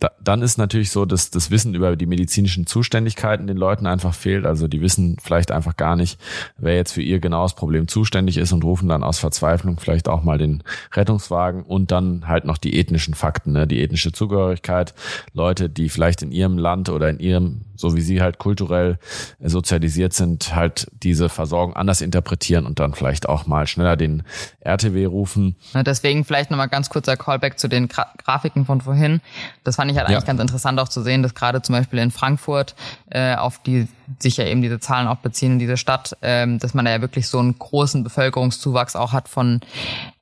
da, dann ist natürlich so, dass das Wissen über die medizinischen Zuständigkeiten den Leuten einfach fehlt. Also die wissen vielleicht einfach gar nicht, wer jetzt für ihr genaues Problem zuständig ist und rufen dann aus Verzweiflung vielleicht auch mal den Rettungswagen und dann halt noch die ethnischen Fakten, ne? die ethnische Zugehörigkeit. Leute, die vielleicht in ihrem Land oder in ihrem, so wie sie halt kulturell sozialisiert sind, halt diese Versorgung anders interpretieren und dann vielleicht auch mal schneller den RTW rufen. Deswegen vielleicht nochmal ganz kurzer Callback zu den Gra Grafiken von vorhin. Das fand fand ich halt eigentlich ja. ganz interessant auch zu sehen, dass gerade zum Beispiel in Frankfurt, äh, auf die sich ja eben diese Zahlen auch beziehen in diese Stadt, ähm, dass man da ja wirklich so einen großen Bevölkerungszuwachs auch hat von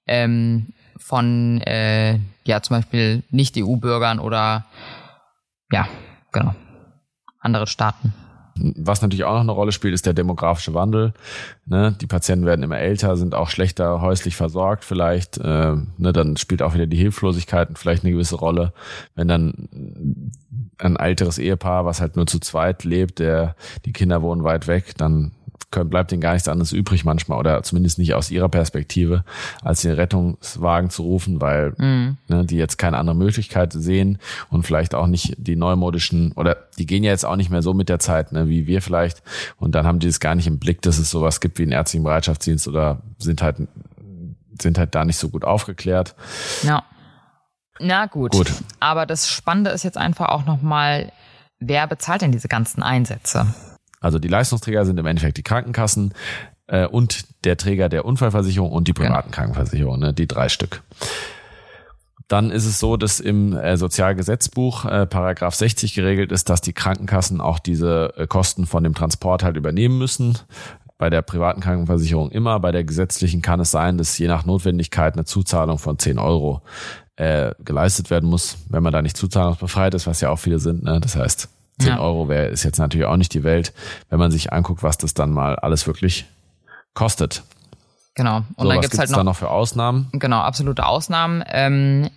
ähm, von äh, ja zum Beispiel Nicht-EU-Bürgern oder ja, genau, andere Staaten. Was natürlich auch noch eine Rolle spielt, ist der demografische Wandel. Ne? Die Patienten werden immer älter, sind auch schlechter häuslich versorgt vielleicht. Äh, ne? Dann spielt auch wieder die Hilflosigkeit vielleicht eine gewisse Rolle. Wenn dann ein älteres Ehepaar, was halt nur zu zweit lebt, der die Kinder wohnen weit weg, dann bleibt ihnen gar nichts anderes übrig manchmal oder zumindest nicht aus ihrer Perspektive, als den Rettungswagen zu rufen, weil mhm. ne, die jetzt keine andere Möglichkeit sehen und vielleicht auch nicht die neumodischen oder die gehen ja jetzt auch nicht mehr so mit der Zeit, ne, wie wir vielleicht und dann haben die es gar nicht im Blick, dass es sowas gibt wie einen ärztlichen Bereitschaftsdienst oder sind halt sind halt da nicht so gut aufgeklärt. Ja. Na gut. gut. Aber das Spannende ist jetzt einfach auch nochmal, wer bezahlt denn diese ganzen Einsätze? Also die Leistungsträger sind im Endeffekt die Krankenkassen äh, und der Träger der Unfallversicherung und die privaten. Krankenversicherungen, ne, die drei Stück. Dann ist es so, dass im äh, Sozialgesetzbuch äh, Paragraph 60 geregelt ist, dass die Krankenkassen auch diese äh, Kosten von dem Transport halt übernehmen müssen. Bei der privaten Krankenversicherung immer, bei der gesetzlichen kann es sein, dass je nach Notwendigkeit eine Zuzahlung von 10 Euro äh, geleistet werden muss, wenn man da nicht zuzahlungsbefreit ist, was ja auch viele sind. Ne? Das heißt, 10 ja. Euro wäre ist jetzt natürlich auch nicht die Welt, wenn man sich anguckt, was das dann mal alles wirklich kostet. Genau. Und so, dann gibt's halt noch, da noch für Ausnahmen. Genau, absolute Ausnahmen. Ähm,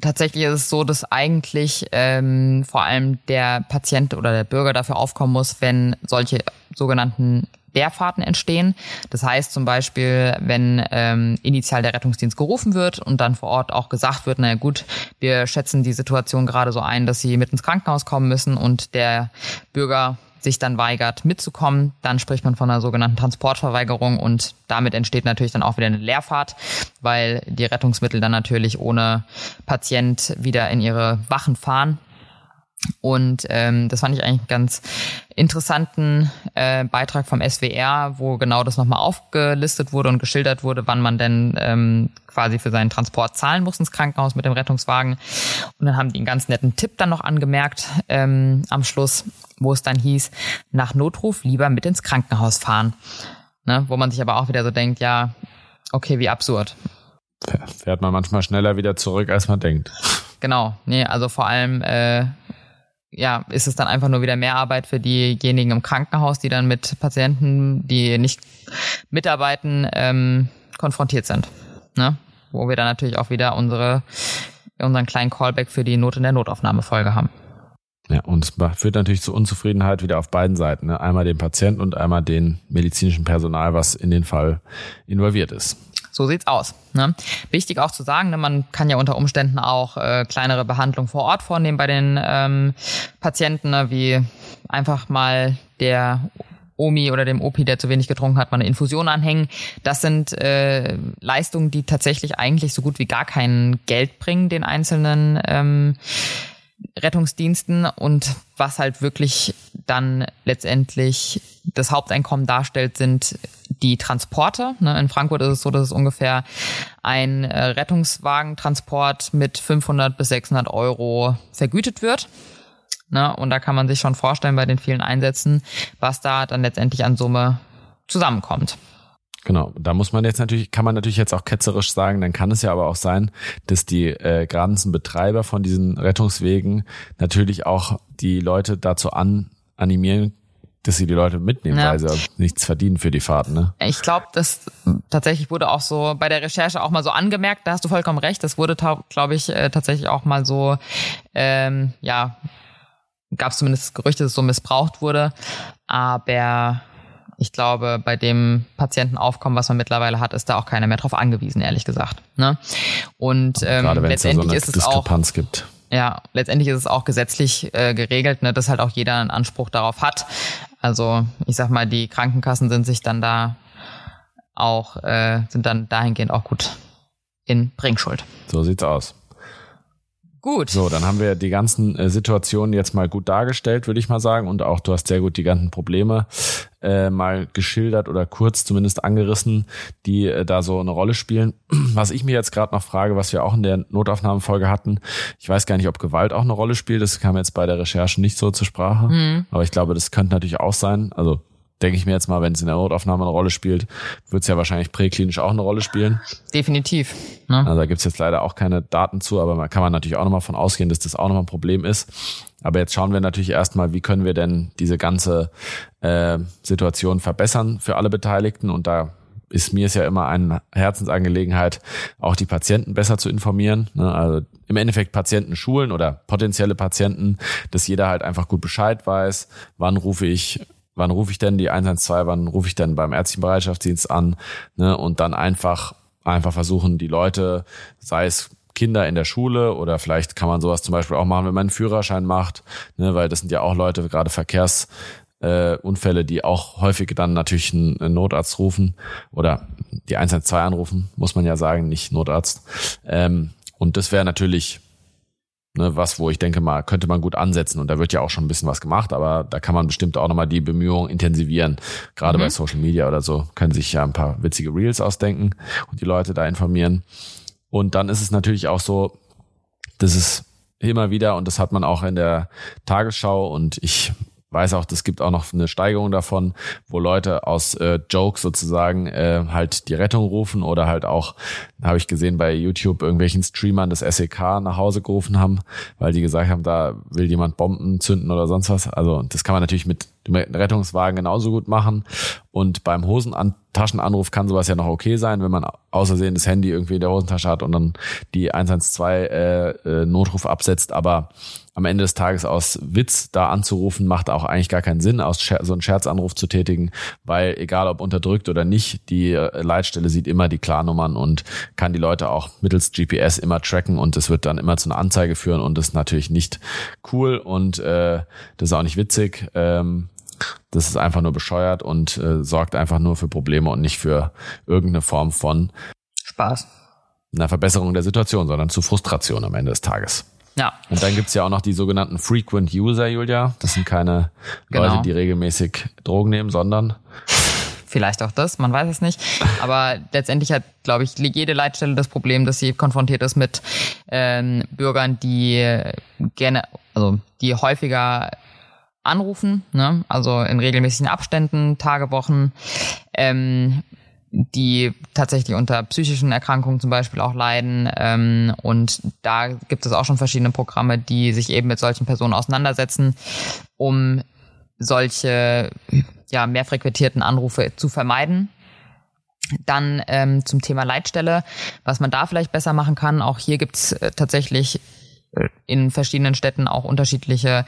tatsächlich ist es so, dass eigentlich ähm, vor allem der Patient oder der Bürger dafür aufkommen muss, wenn solche sogenannten Leerfahrten entstehen. Das heißt zum Beispiel, wenn ähm, initial der Rettungsdienst gerufen wird und dann vor Ort auch gesagt wird, naja gut, wir schätzen die Situation gerade so ein, dass sie mit ins Krankenhaus kommen müssen und der Bürger sich dann weigert mitzukommen, dann spricht man von einer sogenannten Transportverweigerung und damit entsteht natürlich dann auch wieder eine Leerfahrt, weil die Rettungsmittel dann natürlich ohne Patient wieder in ihre Wachen fahren und ähm, das fand ich eigentlich einen ganz interessanten äh, Beitrag vom SWR, wo genau das nochmal aufgelistet wurde und geschildert wurde, wann man denn ähm, quasi für seinen Transport zahlen muss ins Krankenhaus mit dem Rettungswagen. Und dann haben die einen ganz netten Tipp dann noch angemerkt ähm, am Schluss, wo es dann hieß, nach Notruf lieber mit ins Krankenhaus fahren. Ne? Wo man sich aber auch wieder so denkt, ja, okay, wie absurd. Fährt man manchmal schneller wieder zurück, als man denkt. Genau, nee, also vor allem äh, ja, ist es dann einfach nur wieder mehr Arbeit für diejenigen im Krankenhaus, die dann mit Patienten, die nicht mitarbeiten, ähm, konfrontiert sind. Ne? Wo wir dann natürlich auch wieder unsere, unseren kleinen Callback für die Not in der Notaufnahmefolge haben. Ja, und es führt natürlich zu Unzufriedenheit wieder auf beiden Seiten. Ne? Einmal den Patienten und einmal den medizinischen Personal, was in den Fall involviert ist. So sieht's aus. Ne? Wichtig auch zu sagen, ne, man kann ja unter Umständen auch äh, kleinere Behandlungen vor Ort vornehmen bei den ähm, Patienten, ne, wie einfach mal der Omi oder dem Opi, der zu wenig getrunken hat, mal eine Infusion anhängen. Das sind äh, Leistungen, die tatsächlich eigentlich so gut wie gar kein Geld bringen, den einzelnen ähm, Rettungsdiensten und was halt wirklich dann letztendlich das Haupteinkommen darstellt, sind die Transporte. Ne, in Frankfurt ist es so, dass es ungefähr ein äh, Rettungswagentransport mit 500 bis 600 Euro vergütet wird. Ne, und da kann man sich schon vorstellen bei den vielen Einsätzen, was da dann letztendlich an Summe zusammenkommt. Genau, da muss man jetzt natürlich, kann man natürlich jetzt auch ketzerisch sagen, dann kann es ja aber auch sein, dass die äh, ganzen Betreiber von diesen Rettungswegen natürlich auch die Leute dazu an, animieren, dass sie die Leute mitnehmen, ja. weil sie nichts verdienen für die Fahrten. Ne? Ich glaube, das tatsächlich wurde auch so bei der Recherche auch mal so angemerkt, da hast du vollkommen recht, das wurde, glaube ich, äh, tatsächlich auch mal so, ähm, ja, gab es zumindest Gerüchte, dass es so missbraucht wurde, aber ich glaube, bei dem Patientenaufkommen, was man mittlerweile hat, ist da auch keiner mehr drauf angewiesen, ehrlich gesagt. Ne? Und ähm, Gerade letztendlich ja so ist es auch gibt. Ja, letztendlich ist es auch gesetzlich äh, geregelt, ne, dass halt auch jeder einen Anspruch darauf hat. Also ich sag mal, die Krankenkassen sind sich dann da auch, äh, sind dann dahingehend auch gut in Bringschuld. So sieht's aus. Gut. So, dann haben wir die ganzen äh, Situationen jetzt mal gut dargestellt, würde ich mal sagen. Und auch du hast sehr gut die ganzen Probleme äh, mal geschildert oder kurz zumindest angerissen, die äh, da so eine Rolle spielen. Was ich mir jetzt gerade noch frage, was wir auch in der Notaufnahmefolge hatten, ich weiß gar nicht, ob Gewalt auch eine Rolle spielt. Das kam jetzt bei der Recherche nicht so zur Sprache. Mhm. Aber ich glaube, das könnte natürlich auch sein. Also denke ich mir jetzt mal, wenn es in der Notaufnahme eine Rolle spielt, wird es ja wahrscheinlich präklinisch auch eine Rolle spielen. Definitiv. Ne? Also da gibt's jetzt leider auch keine Daten zu, aber man kann man natürlich auch nochmal von ausgehen, dass das auch nochmal ein Problem ist. Aber jetzt schauen wir natürlich erstmal, wie können wir denn diese ganze äh, Situation verbessern für alle Beteiligten und da ist mir es ja immer eine Herzensangelegenheit, auch die Patienten besser zu informieren. Ne? Also im Endeffekt Patienten schulen oder potenzielle Patienten, dass jeder halt einfach gut Bescheid weiß, wann rufe ich wann rufe ich denn die 112, wann rufe ich denn beim ärztlichen Bereitschaftsdienst an, ne, und dann einfach, einfach versuchen, die Leute, sei es Kinder in der Schule oder vielleicht kann man sowas zum Beispiel auch machen, wenn man einen Führerschein macht, ne, weil das sind ja auch Leute, gerade Verkehrsunfälle, äh, Unfälle, die auch häufig dann natürlich einen, einen Notarzt rufen oder die 112 anrufen, muss man ja sagen, nicht Notarzt. Ähm, und das wäre natürlich Ne, was, wo ich denke mal, könnte man gut ansetzen. Und da wird ja auch schon ein bisschen was gemacht, aber da kann man bestimmt auch nochmal die Bemühungen intensivieren. Gerade mhm. bei Social Media oder so können sich ja ein paar witzige Reels ausdenken und die Leute da informieren. Und dann ist es natürlich auch so, dass es immer wieder, und das hat man auch in der Tagesschau und ich weiß auch, es gibt auch noch eine Steigerung davon, wo Leute aus äh, Jokes sozusagen äh, halt die Rettung rufen oder halt auch, habe ich gesehen bei YouTube, irgendwelchen Streamern das SEK nach Hause gerufen haben, weil die gesagt haben, da will jemand Bomben zünden oder sonst was. Also das kann man natürlich mit dem Rettungswagen genauso gut machen. Und beim Hosentaschenanruf kann sowas ja noch okay sein, wenn man außersehen das Handy irgendwie in der Hosentasche hat und dann die 112 äh, äh, Notruf absetzt. Aber am Ende des Tages aus Witz da anzurufen, macht auch eigentlich gar keinen Sinn, aus so einen Scherzanruf zu tätigen, weil egal ob unterdrückt oder nicht, die äh, Leitstelle sieht immer die Klarnummern und kann die Leute auch mittels GPS immer tracken und es wird dann immer zu einer Anzeige führen und das ist natürlich nicht cool und äh, das ist auch nicht witzig. Ähm, Das ist einfach nur bescheuert und äh, sorgt einfach nur für Probleme und nicht für irgendeine Form von Spaß. Einer Verbesserung der Situation, sondern zu Frustration am Ende des Tages. Ja. Und dann gibt's ja auch noch die sogenannten Frequent User, Julia. Das sind keine genau. Leute, die regelmäßig Drogen nehmen, sondern vielleicht auch das, man weiß es nicht. Aber letztendlich hat, glaube ich, jede Leitstelle das Problem, dass sie konfrontiert ist mit ähm, Bürgern, die gerne, also die häufiger anrufen, ne? also in regelmäßigen Abständen, Tage, Wochen, ähm, die tatsächlich unter psychischen Erkrankungen zum Beispiel auch leiden. Ähm, und da gibt es auch schon verschiedene Programme, die sich eben mit solchen Personen auseinandersetzen, um solche ja, mehr frequentierten Anrufe zu vermeiden. Dann ähm, zum Thema Leitstelle, was man da vielleicht besser machen kann. Auch hier gibt's äh, tatsächlich in verschiedenen Städten auch unterschiedliche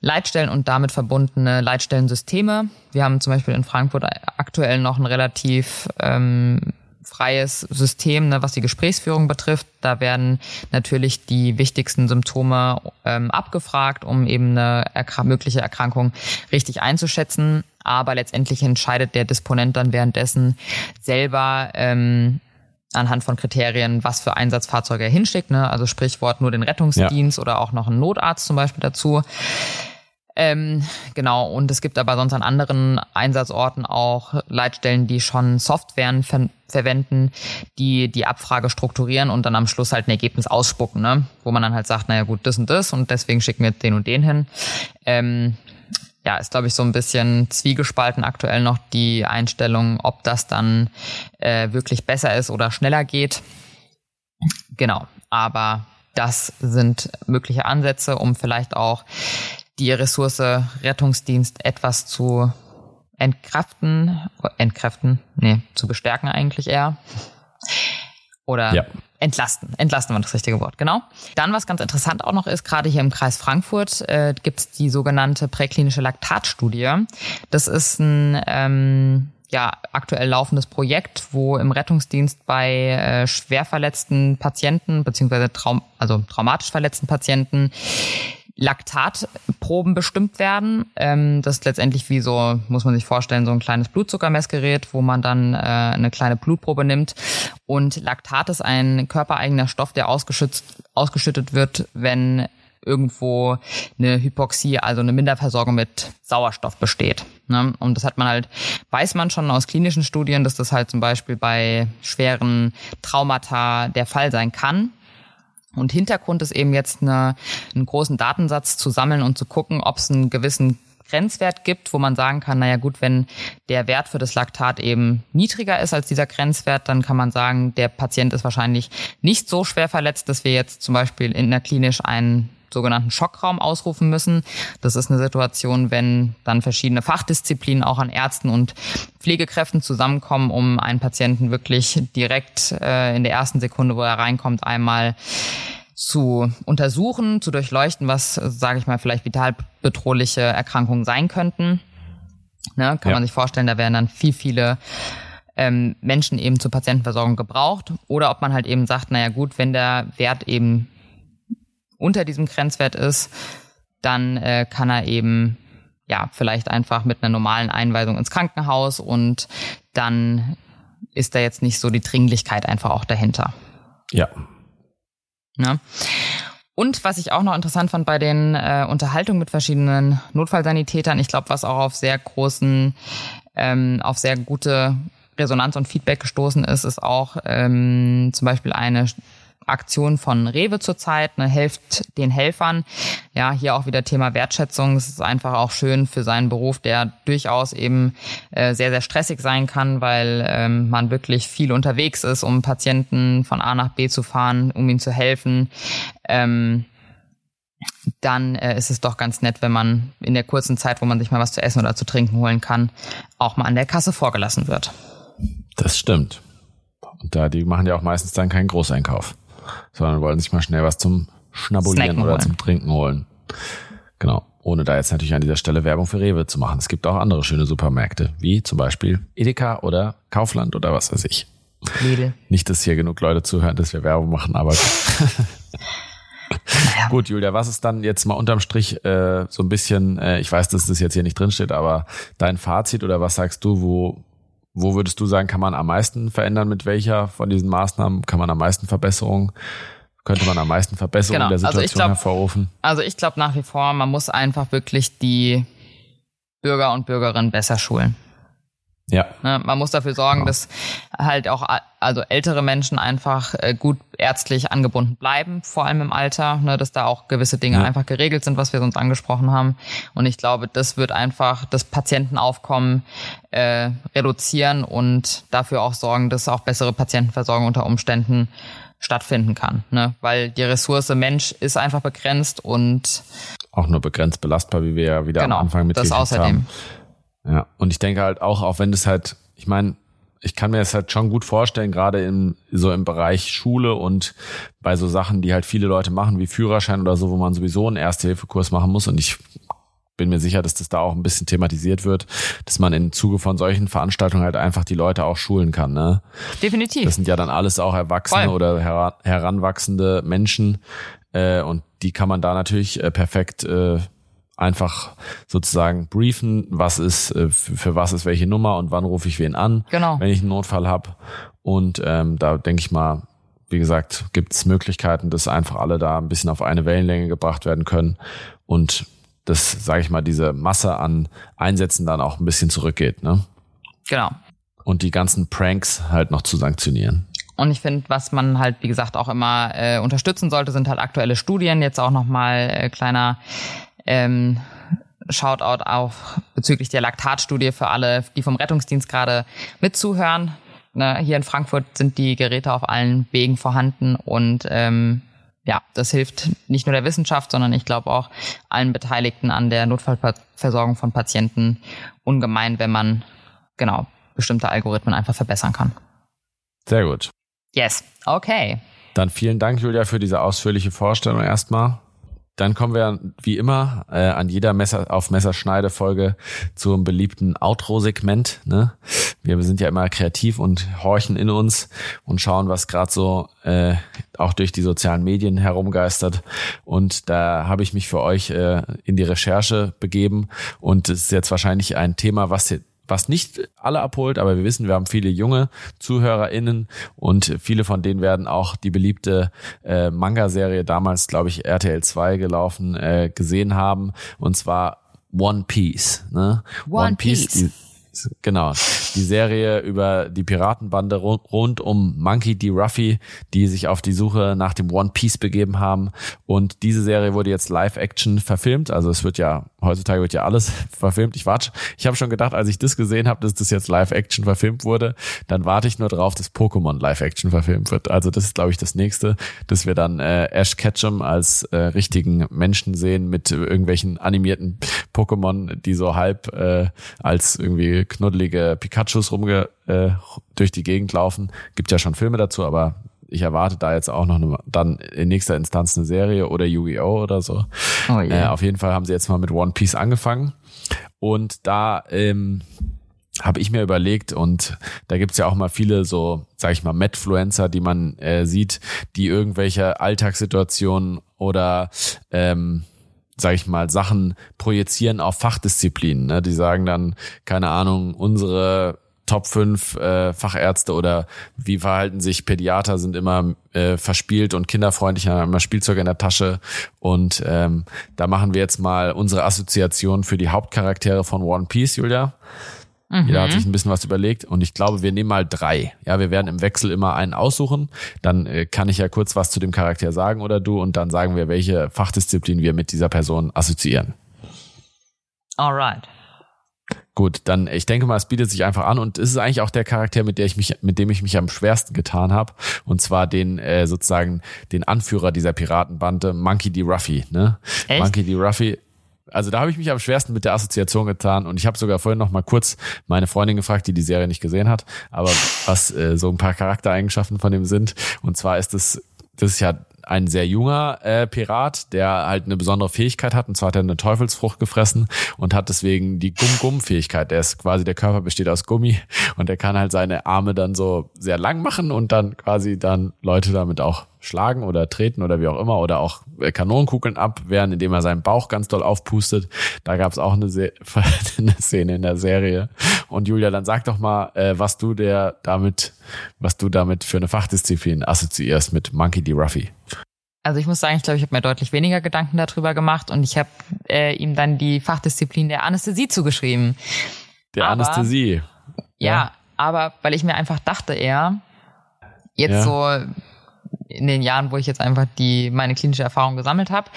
Leitstellen und damit verbundene Leitstellensysteme. Wir haben zum Beispiel in Frankfurt aktuell noch ein relativ ähm, freies System, ne, was die Gesprächsführung betrifft. Da werden natürlich die wichtigsten Symptome ähm, abgefragt, um eben eine erkrank mögliche Erkrankung richtig einzuschätzen. Aber letztendlich entscheidet der Disponent dann währenddessen selber ähm, anhand von Kriterien, was für Einsatzfahrzeuge er hinschickt. Ne? Also Sprichwort nur den Rettungsdienst ja. oder auch noch einen Notarzt zum Beispiel dazu. Ähm, genau, und es gibt aber sonst an anderen Einsatzorten auch Leitstellen, die schon Softwaren ver verwenden, die die Abfrage strukturieren und dann am Schluss halt ein Ergebnis ausspucken, ne? wo man dann halt sagt, naja gut, das und das und deswegen schicken wir den und den hin. Ähm, ja, ist, glaube ich, so ein bisschen zwiegespalten aktuell noch die Einstellung, ob das dann äh, wirklich besser ist oder schneller geht. Genau, aber das sind mögliche Ansätze, um vielleicht auch die Ressource Rettungsdienst etwas zu entkräften, entkräften, nee, zu bestärken eigentlich eher. Oder ja. entlasten. Entlasten war das richtige Wort, genau. Dann, was ganz interessant auch noch ist, gerade hier im Kreis Frankfurt äh, gibt es die sogenannte präklinische Laktatstudie. Das ist ein ähm, ja, aktuell laufendes Projekt, wo im Rettungsdienst bei äh, schwer verletzten Patienten beziehungsweise Traum, also traumatisch verletzten Patienten Laktatproben bestimmt werden. Ähm, das ist letztendlich wie so, muss man sich vorstellen, so ein kleines Blutzuckermessgerät, wo man dann äh, eine kleine Blutprobe nimmt. Und Laktat ist ein körpereigener Stoff, der ausgeschüttet, ausgeschüttet wird, wenn irgendwo eine Hypoxie, also eine Minderversorgung mit Sauerstoff besteht. Ne? Und das hat man halt, weiß man schon aus klinischen Studien, dass das halt zum Beispiel bei schweren Traumata der Fall sein kann. Und Hintergrund ist eben jetzt eine, einen großen Datensatz zu sammeln und zu gucken, ob es einen gewissen Grenzwert gibt, wo man sagen kann, naja gut, wenn der Wert für das Laktat eben niedriger ist als dieser Grenzwert, dann kann man sagen, der Patient ist wahrscheinlich nicht so schwer verletzt, dass wir jetzt zum Beispiel in der klinisch einen sogenannten Schockraum ausrufen müssen. Das ist eine Situation, wenn dann verschiedene Fachdisziplinen auch an Ärzten und Pflegekräften zusammenkommen, um einen Patienten wirklich direkt äh, in der ersten Sekunde, wo er reinkommt, einmal zu untersuchen, zu durchleuchten, was, sage ich mal, vielleicht vital bedrohliche Erkrankungen sein könnten. Ne, kann ja. man sich vorstellen, da werden dann viel, viele ähm, Menschen eben zur Patientenversorgung gebraucht. Oder ob man halt eben sagt, naja gut, wenn der Wert eben unter diesem Grenzwert ist, dann äh, kann er eben ja vielleicht einfach mit einer normalen Einweisung ins Krankenhaus und dann ist da jetzt nicht so die Dringlichkeit einfach auch dahinter. Ja. ja. Und was ich auch noch interessant fand bei den äh, Unterhaltungen mit verschiedenen Notfallsanitätern, ich glaube, was auch auf sehr großen, ähm, auf sehr gute Resonanz und Feedback gestoßen ist, ist auch ähm, zum Beispiel eine Aktion von Rewe zurzeit, ne, helft den Helfern. Ja, hier auch wieder Thema Wertschätzung. Es ist einfach auch schön für seinen Beruf, der durchaus eben äh, sehr, sehr stressig sein kann, weil ähm, man wirklich viel unterwegs ist, um Patienten von A nach B zu fahren, um ihnen zu helfen. Ähm, dann äh, ist es doch ganz nett, wenn man in der kurzen Zeit, wo man sich mal was zu essen oder zu trinken holen kann, auch mal an der Kasse vorgelassen wird. Das stimmt. Und da, die machen ja auch meistens dann keinen Großeinkauf sondern wollen sich mal schnell was zum Schnabulieren Snacken oder holen. zum Trinken holen. Genau. Ohne da jetzt natürlich an dieser Stelle Werbung für Rewe zu machen. Es gibt auch andere schöne Supermärkte, wie zum Beispiel Edeka oder Kaufland oder was weiß ich. Lidl. Nicht, dass hier genug Leute zuhören, dass wir Werbung machen, aber. Naja. Gut, Julia, was ist dann jetzt mal unterm Strich äh, so ein bisschen, äh, ich weiß, dass das jetzt hier nicht drinsteht, aber dein Fazit oder was sagst du, wo, wo würdest du sagen, kann man am meisten verändern, mit welcher von diesen Maßnahmen, kann man am meisten Verbesserungen, könnte man am meisten Verbesserungen genau. der Situation also glaub, hervorrufen? Also ich glaube nach wie vor, man muss einfach wirklich die Bürger und Bürgerinnen besser schulen. Ja. Ne, man muss dafür sorgen, ja. dass halt auch also ältere Menschen einfach äh, gut ärztlich angebunden bleiben, vor allem im Alter, ne, dass da auch gewisse Dinge ja. einfach geregelt sind, was wir sonst angesprochen haben. Und ich glaube, das wird einfach das Patientenaufkommen äh, reduzieren und dafür auch sorgen, dass auch bessere Patientenversorgung unter Umständen stattfinden kann. Ne? Weil die Ressource Mensch ist einfach begrenzt und auch nur begrenzt belastbar, wie wir ja wieder genau, am Anfang mit das außerdem. haben. Ja, und ich denke halt auch, auch wenn das halt, ich meine, ich kann mir das halt schon gut vorstellen, gerade im, so im Bereich Schule und bei so Sachen, die halt viele Leute machen, wie Führerschein oder so, wo man sowieso einen Erste-Hilfe-Kurs machen muss. Und ich bin mir sicher, dass das da auch ein bisschen thematisiert wird, dass man im Zuge von solchen Veranstaltungen halt einfach die Leute auch schulen kann. Ne? Definitiv. Das sind ja dann alles auch Erwachsene Voll. oder heran, heranwachsende Menschen. Äh, und die kann man da natürlich äh, perfekt äh, einfach sozusagen briefen, was ist, äh, für was ist welche Nummer und wann rufe ich wen an, genau. wenn ich einen Notfall habe. Und ähm, da denke ich mal, wie gesagt, gibt es Möglichkeiten, dass einfach alle da ein bisschen auf eine Wellenlänge gebracht werden können und dass, sage ich mal, diese Masse an Einsätzen dann auch ein bisschen zurückgeht. Ne? Genau. Und die ganzen Pranks halt noch zu sanktionieren. Und ich finde, was man halt, wie gesagt, auch immer äh, unterstützen sollte, sind halt aktuelle Studien. Jetzt auch nochmal äh, kleiner ähm, Shoutout auch bezüglich der Laktatstudie für alle, die vom Rettungsdienst gerade mitzuhören. Ne, hier in Frankfurt sind die Geräte auf allen Wegen vorhanden und ähm, ja, das hilft nicht nur der Wissenschaft, sondern ich glaube auch allen Beteiligten an der Notfallversorgung von Patienten ungemein, wenn man genau bestimmte Algorithmen einfach verbessern kann. Sehr gut. Yes, okay. Dann vielen Dank, Julia, für diese ausführliche Vorstellung erstmal. Dann kommen wir wie immer äh, an jeder Messer auf Messerschneide-Folge zum beliebten Outro-Segment. Ne? Wir sind ja immer kreativ und horchen in uns und schauen, was gerade so äh, auch durch die sozialen Medien herumgeistert. Und da habe ich mich für euch äh, in die Recherche begeben. Und es ist jetzt wahrscheinlich ein Thema, was was nicht alle abholt, aber wir wissen, wir haben viele junge ZuhörerInnen und viele von denen werden auch die beliebte äh, Manga-Serie damals, glaube ich, RTL 2 gelaufen, äh, gesehen haben. Und zwar One Piece. Ne? One, One Piece. Piece. Genau. Die Serie über die Piratenbande rund um Monkey D. Ruffy, die sich auf die Suche nach dem One Piece begeben haben. Und diese Serie wurde jetzt Live-Action verfilmt. Also es wird ja, heutzutage wird ja alles verfilmt. Ich warte, ich habe schon gedacht, als ich das gesehen habe, dass das jetzt Live-Action verfilmt wurde, dann warte ich nur darauf, dass Pokémon Live-Action verfilmt wird. Also das ist, glaube ich, das nächste, dass wir dann äh, Ash Ketchum als äh, richtigen Menschen sehen mit irgendwelchen animierten Pokémon, die so halb äh, als irgendwie knuddelige Pikachus rumge äh, durch die Gegend laufen. Gibt ja schon Filme dazu, aber ich erwarte da jetzt auch noch eine, dann in nächster Instanz eine Serie oder Yu-Gi-Oh! oder so. Oh yeah. äh, auf jeden Fall haben sie jetzt mal mit One Piece angefangen. Und da ähm, habe ich mir überlegt und da gibt's ja auch mal viele so, sag ich mal, Medfluencer, die man äh, sieht, die irgendwelche Alltagssituationen oder ähm, sage ich mal, Sachen projizieren auf Fachdisziplinen. Ne? Die sagen dann, keine Ahnung, unsere Top 5 äh, Fachärzte oder wie verhalten sich Pädiater sind immer äh, verspielt und kinderfreundlich, haben immer Spielzeug in der Tasche. Und ähm, da machen wir jetzt mal unsere Assoziation für die Hauptcharaktere von One Piece, Julia. Mhm. Jeder hat sich ein bisschen was überlegt und ich glaube, wir nehmen mal drei. Ja, wir werden im Wechsel immer einen aussuchen. Dann äh, kann ich ja kurz was zu dem Charakter sagen oder du und dann sagen wir, welche Fachdisziplin wir mit dieser Person assoziieren. Alright. Gut, dann ich denke mal, es bietet sich einfach an und es ist eigentlich auch der Charakter, mit der ich mich, mit dem ich mich am schwersten getan habe, und zwar den äh, sozusagen den Anführer dieser Piratenbande, Monkey D. Ruffy. Ne? Echt? Monkey D. Ruffy also da habe ich mich am schwersten mit der Assoziation getan und ich habe sogar vorhin noch mal kurz meine Freundin gefragt, die die Serie nicht gesehen hat, aber was äh, so ein paar Charaktereigenschaften von dem sind. Und zwar ist es, das ist ja ein sehr junger äh, Pirat, der halt eine besondere Fähigkeit hat. Und zwar hat er eine Teufelsfrucht gefressen und hat deswegen die Gumm-Gumm-Fähigkeit. Der ist quasi, der Körper besteht aus Gummi und der kann halt seine Arme dann so sehr lang machen und dann quasi dann Leute damit auch schlagen oder treten oder wie auch immer oder auch äh, Kanonenkugeln abwehren, indem er seinen Bauch ganz doll aufpustet. Da gab es auch eine, Se eine, Szene in der Serie. Und Julia, dann sag doch mal, äh, was du der damit, was du damit für eine Fachdisziplin assoziierst mit Monkey D. Ruffy. Also ich muss sagen, ich glaube, ich habe mir deutlich weniger Gedanken darüber gemacht und ich habe äh, ihm dann die Fachdisziplin der Anästhesie zugeschrieben. Der aber, Anästhesie. Ja, ja, aber weil ich mir einfach dachte, er jetzt ja. so in den Jahren, wo ich jetzt einfach die meine klinische Erfahrung gesammelt habe,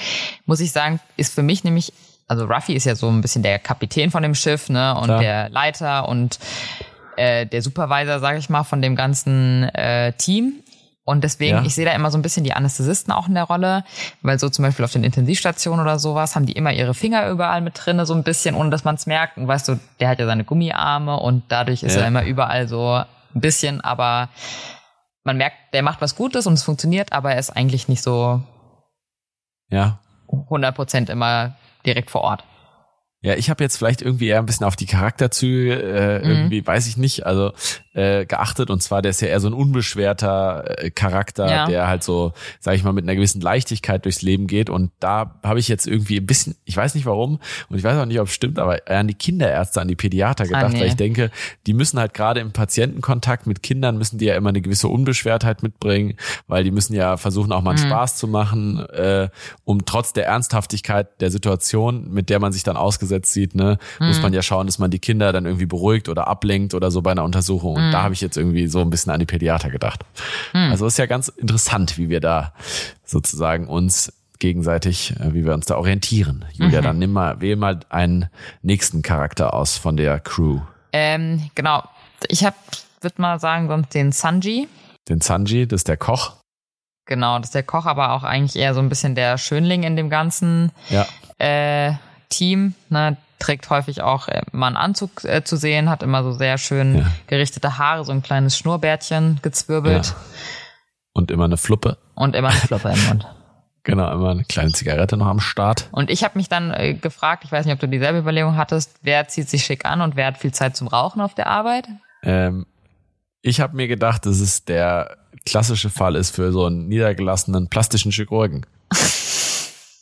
muss ich sagen, ist für mich nämlich, also Ruffy ist ja so ein bisschen der Kapitän von dem Schiff, ne, und Klar. der Leiter und äh, der Supervisor, sage ich mal, von dem ganzen äh, Team. Und deswegen, ja. ich sehe da immer so ein bisschen die Anästhesisten auch in der Rolle, weil so zum Beispiel auf den Intensivstationen oder sowas haben die immer ihre Finger überall mit drinne, so ein bisschen, ohne dass man es merkt. Und weißt du, der hat ja seine Gummiarme und dadurch ist ja. er immer überall so ein bisschen, aber man merkt, der macht was Gutes und es funktioniert, aber er ist eigentlich nicht so ja. 100% immer direkt vor Ort. Ja, ich habe jetzt vielleicht irgendwie eher ein bisschen auf die Charakterzüge äh, mhm. irgendwie, weiß ich nicht, also äh, geachtet. Und zwar, der ist ja eher so ein unbeschwerter äh, Charakter, ja. der halt so, sag ich mal, mit einer gewissen Leichtigkeit durchs Leben geht. Und da habe ich jetzt irgendwie ein bisschen, ich weiß nicht warum, und ich weiß auch nicht, ob es stimmt, aber an die Kinderärzte, an die Pädiater ah, gedacht, ah, nee. weil ich denke, die müssen halt gerade im Patientenkontakt mit Kindern müssen die ja immer eine gewisse Unbeschwertheit mitbringen, weil die müssen ja versuchen, auch mal einen mhm. Spaß zu machen, äh, um trotz der Ernsthaftigkeit der Situation, mit der man sich dann ausgesetzt sieht, ne, mhm. muss man ja schauen, dass man die Kinder dann irgendwie beruhigt oder ablenkt oder so bei einer Untersuchung. Mhm. Da habe ich jetzt irgendwie so ein bisschen an die Pädiater gedacht. Mhm. Also ist ja ganz interessant, wie wir da sozusagen uns gegenseitig, äh, wie wir uns da orientieren. Julia, mhm. dann nimm mal, wähl mal einen nächsten Charakter aus von der Crew. Ähm, genau. Ich habe, würde mal sagen, sonst den Sanji. Den Sanji, das ist der Koch. Genau, das ist der Koch, aber auch eigentlich eher so ein bisschen der Schönling in dem ganzen ja. äh, Team. Ne? Trägt häufig auch äh, mal einen Anzug äh, zu sehen, hat immer so sehr schön ja. gerichtete Haare, so ein kleines Schnurrbärtchen gezwirbelt. Ja. Und immer eine Fluppe. Und immer eine Fluppe im Mund. Genau, immer eine kleine Zigarette noch am Start. Und ich habe mich dann äh, gefragt, ich weiß nicht, ob du dieselbe Überlegung hattest, wer zieht sich schick an und wer hat viel Zeit zum Rauchen auf der Arbeit? Ähm, ich habe mir gedacht, dass es der klassische Fall ist für so einen niedergelassenen plastischen Chirurgen.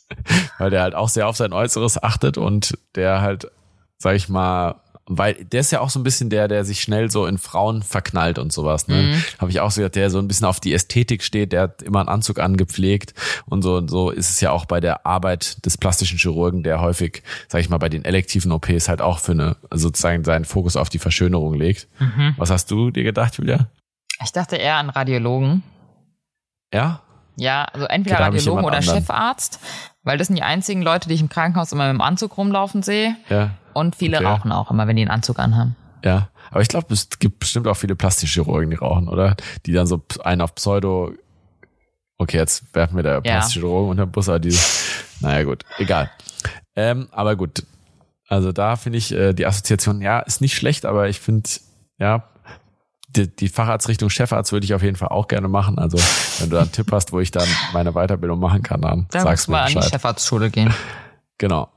weil der halt auch sehr auf sein Äußeres achtet und der halt, sag ich mal, weil der ist ja auch so ein bisschen der, der sich schnell so in Frauen verknallt und sowas. Ne? Mhm. Habe ich auch so gesagt, der so ein bisschen auf die Ästhetik steht, der hat immer einen Anzug angepflegt und so und so ist es ja auch bei der Arbeit des plastischen Chirurgen, der häufig, sag ich mal, bei den elektiven OPs halt auch für eine sozusagen seinen Fokus auf die Verschönerung legt. Mhm. Was hast du dir gedacht, Julia? Ich dachte eher an Radiologen. Ja? Ja, also entweder Radiologen oder anderen. Chefarzt, weil das sind die einzigen Leute, die ich im Krankenhaus immer mit dem Anzug rumlaufen sehe. Ja. Und viele okay. rauchen auch immer, wenn die einen Anzug anhaben. Ja, aber ich glaube, es gibt bestimmt auch viele Plastikchirurgen, die rauchen, oder? Die dann so einen auf Pseudo. Okay, jetzt werfen wir der ja. Plastikchirurgen unter den Bus, aber diese. naja, gut, egal. Ähm, aber gut. Also da finde ich äh, die Assoziation, ja, ist nicht schlecht, aber ich finde, ja, die, die Facharztrichtung Chefarzt würde ich auf jeden Fall auch gerne machen. Also wenn du einen Tipp hast, wo ich dann meine Weiterbildung machen kann, dann, dann sagst du mir mal Bescheid. an die Chefarztschule gehen. Genau.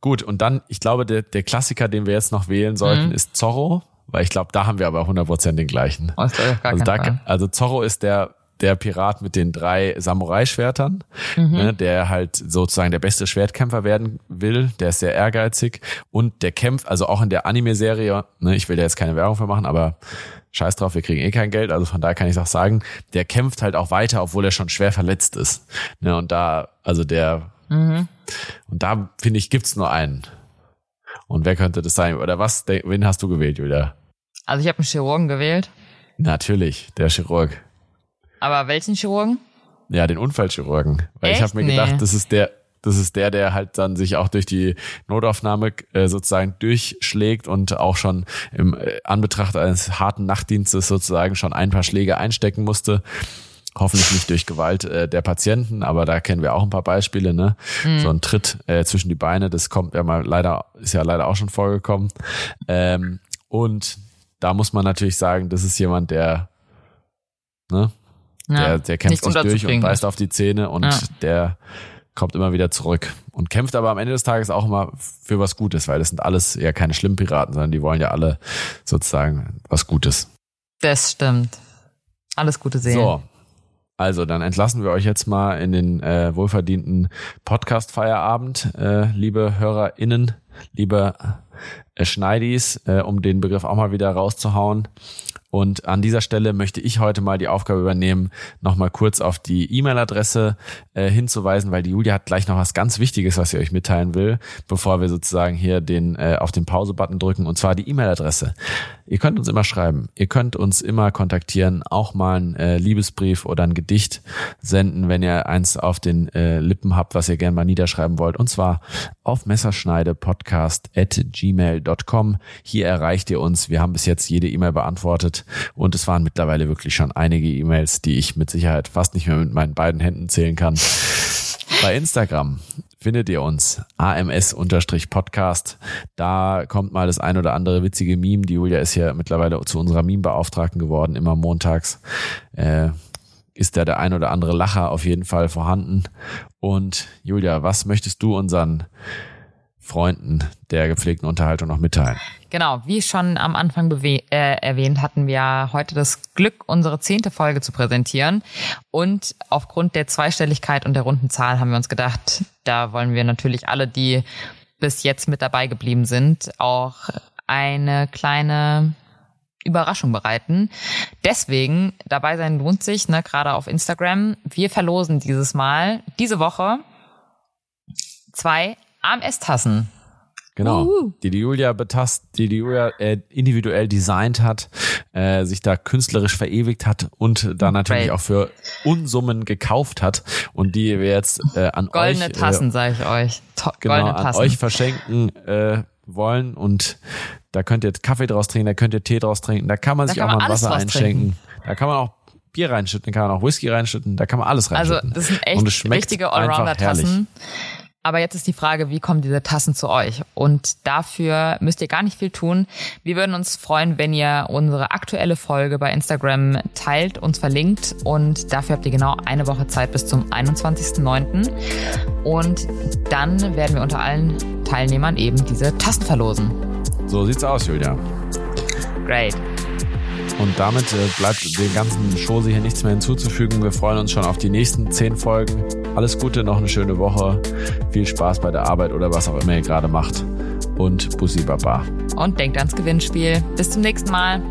Gut, und dann, ich glaube, der, der Klassiker, den wir jetzt noch wählen sollten, mhm. ist Zorro, weil ich glaube, da haben wir aber 100% den gleichen. Oh, also, da, also Zorro ist der der Pirat mit den drei Samurai-Schwertern, mhm. ne, der halt sozusagen der beste Schwertkämpfer werden will, der ist sehr ehrgeizig und der kämpft, also auch in der Anime-Serie, ne, ich will da jetzt keine Werbung für machen, aber scheiß drauf, wir kriegen eh kein Geld, also von daher kann ich auch sagen, der kämpft halt auch weiter, obwohl er schon schwer verletzt ist. Ne, und da, also der, mhm. und da finde ich, gibt's nur einen. Und wer könnte das sein? Oder was, wen hast du gewählt, Julia? Also ich habe einen Chirurgen gewählt. Natürlich, der Chirurg. Aber welchen Chirurgen? Ja, den Unfallchirurgen. Weil Echt? ich habe mir gedacht, nee. das ist der, das ist der, der halt dann sich auch durch die Notaufnahme äh, sozusagen durchschlägt und auch schon im äh, Anbetracht eines harten Nachtdienstes sozusagen schon ein paar Schläge einstecken musste. Hoffentlich nicht durch Gewalt äh, der Patienten, aber da kennen wir auch ein paar Beispiele, ne? Mhm. So ein Tritt äh, zwischen die Beine, das kommt ja mal leider, ist ja leider auch schon vorgekommen. Ähm, und da muss man natürlich sagen, das ist jemand, der, ne, ja, der, der kämpft sich durch und beißt auf die Zähne und ja. der kommt immer wieder zurück und kämpft aber am Ende des Tages auch immer für was Gutes, weil das sind alles ja keine schlimmen Piraten, sondern die wollen ja alle sozusagen was Gutes. Das stimmt. Alles gute Seelen. So. Also, dann entlassen wir euch jetzt mal in den äh, wohlverdienten Podcast-Feierabend, äh, liebe HörerInnen, liebe äh, Schneidis, äh, um den Begriff auch mal wieder rauszuhauen. Und an dieser Stelle möchte ich heute mal die Aufgabe übernehmen, nochmal kurz auf die E-Mail-Adresse äh, hinzuweisen, weil die Julia hat gleich noch was ganz Wichtiges, was sie euch mitteilen will, bevor wir sozusagen hier den äh, auf den Pause-Button drücken, und zwar die E-Mail-Adresse. Ihr könnt uns immer schreiben, ihr könnt uns immer kontaktieren, auch mal einen äh, Liebesbrief oder ein Gedicht senden, wenn ihr eins auf den äh, Lippen habt, was ihr gerne mal niederschreiben wollt, und zwar auf messerschneidepodcast at gmail.com. Hier erreicht ihr uns. Wir haben bis jetzt jede E-Mail beantwortet und es waren mittlerweile wirklich schon einige E-Mails, die ich mit Sicherheit fast nicht mehr mit meinen beiden Händen zählen kann. Bei Instagram findet ihr uns ams-podcast. Da kommt mal das ein oder andere witzige Meme. Die Julia ist ja mittlerweile zu unserer Meme-Beauftragten geworden, immer montags. Äh, ist da der ein oder andere Lacher auf jeden Fall vorhanden. Und Julia, was möchtest du unseren Freunden der gepflegten Unterhaltung noch mitteilen? Genau, wie schon am Anfang äh, erwähnt, hatten wir heute das Glück, unsere zehnte Folge zu präsentieren. Und aufgrund der Zweistelligkeit und der runden Zahl haben wir uns gedacht, da wollen wir natürlich alle, die bis jetzt mit dabei geblieben sind, auch eine kleine Überraschung bereiten. Deswegen, dabei sein lohnt sich, ne, gerade auf Instagram. Wir verlosen dieses Mal, diese Woche, zwei AMS-Tassen. Genau, Uhu. die die Julia betast, die die Julia äh, individuell designt hat, äh, sich da künstlerisch verewigt hat und da natürlich Great. auch für Unsummen gekauft hat und die wir jetzt äh, an Goldene euch Goldene Tassen, äh, sage ich euch. To genau, Goldene Tassen. an euch verschenken äh, wollen und da könnt ihr Kaffee draus trinken, da könnt ihr Tee draus trinken, da kann man da sich kann auch mal Wasser einschenken, da kann man auch Bier reinschütten, da kann man auch Whisky reinschütten, da kann man alles also, reinschütten. Also das sind echt richtige Allrounder-Tassen. Aber jetzt ist die Frage, wie kommen diese Tassen zu euch? Und dafür müsst ihr gar nicht viel tun. Wir würden uns freuen, wenn ihr unsere aktuelle Folge bei Instagram teilt, uns verlinkt. Und dafür habt ihr genau eine Woche Zeit bis zum 21.09. Und dann werden wir unter allen Teilnehmern eben diese Tassen verlosen. So sieht's aus, Julia. Great. Und damit äh, bleibt den ganzen Chose hier nichts mehr hinzuzufügen. Wir freuen uns schon auf die nächsten zehn Folgen. Alles Gute, noch eine schöne Woche. Viel Spaß bei der Arbeit oder was auch immer ihr gerade macht. Und Bussi Baba. Und denkt ans Gewinnspiel. Bis zum nächsten Mal.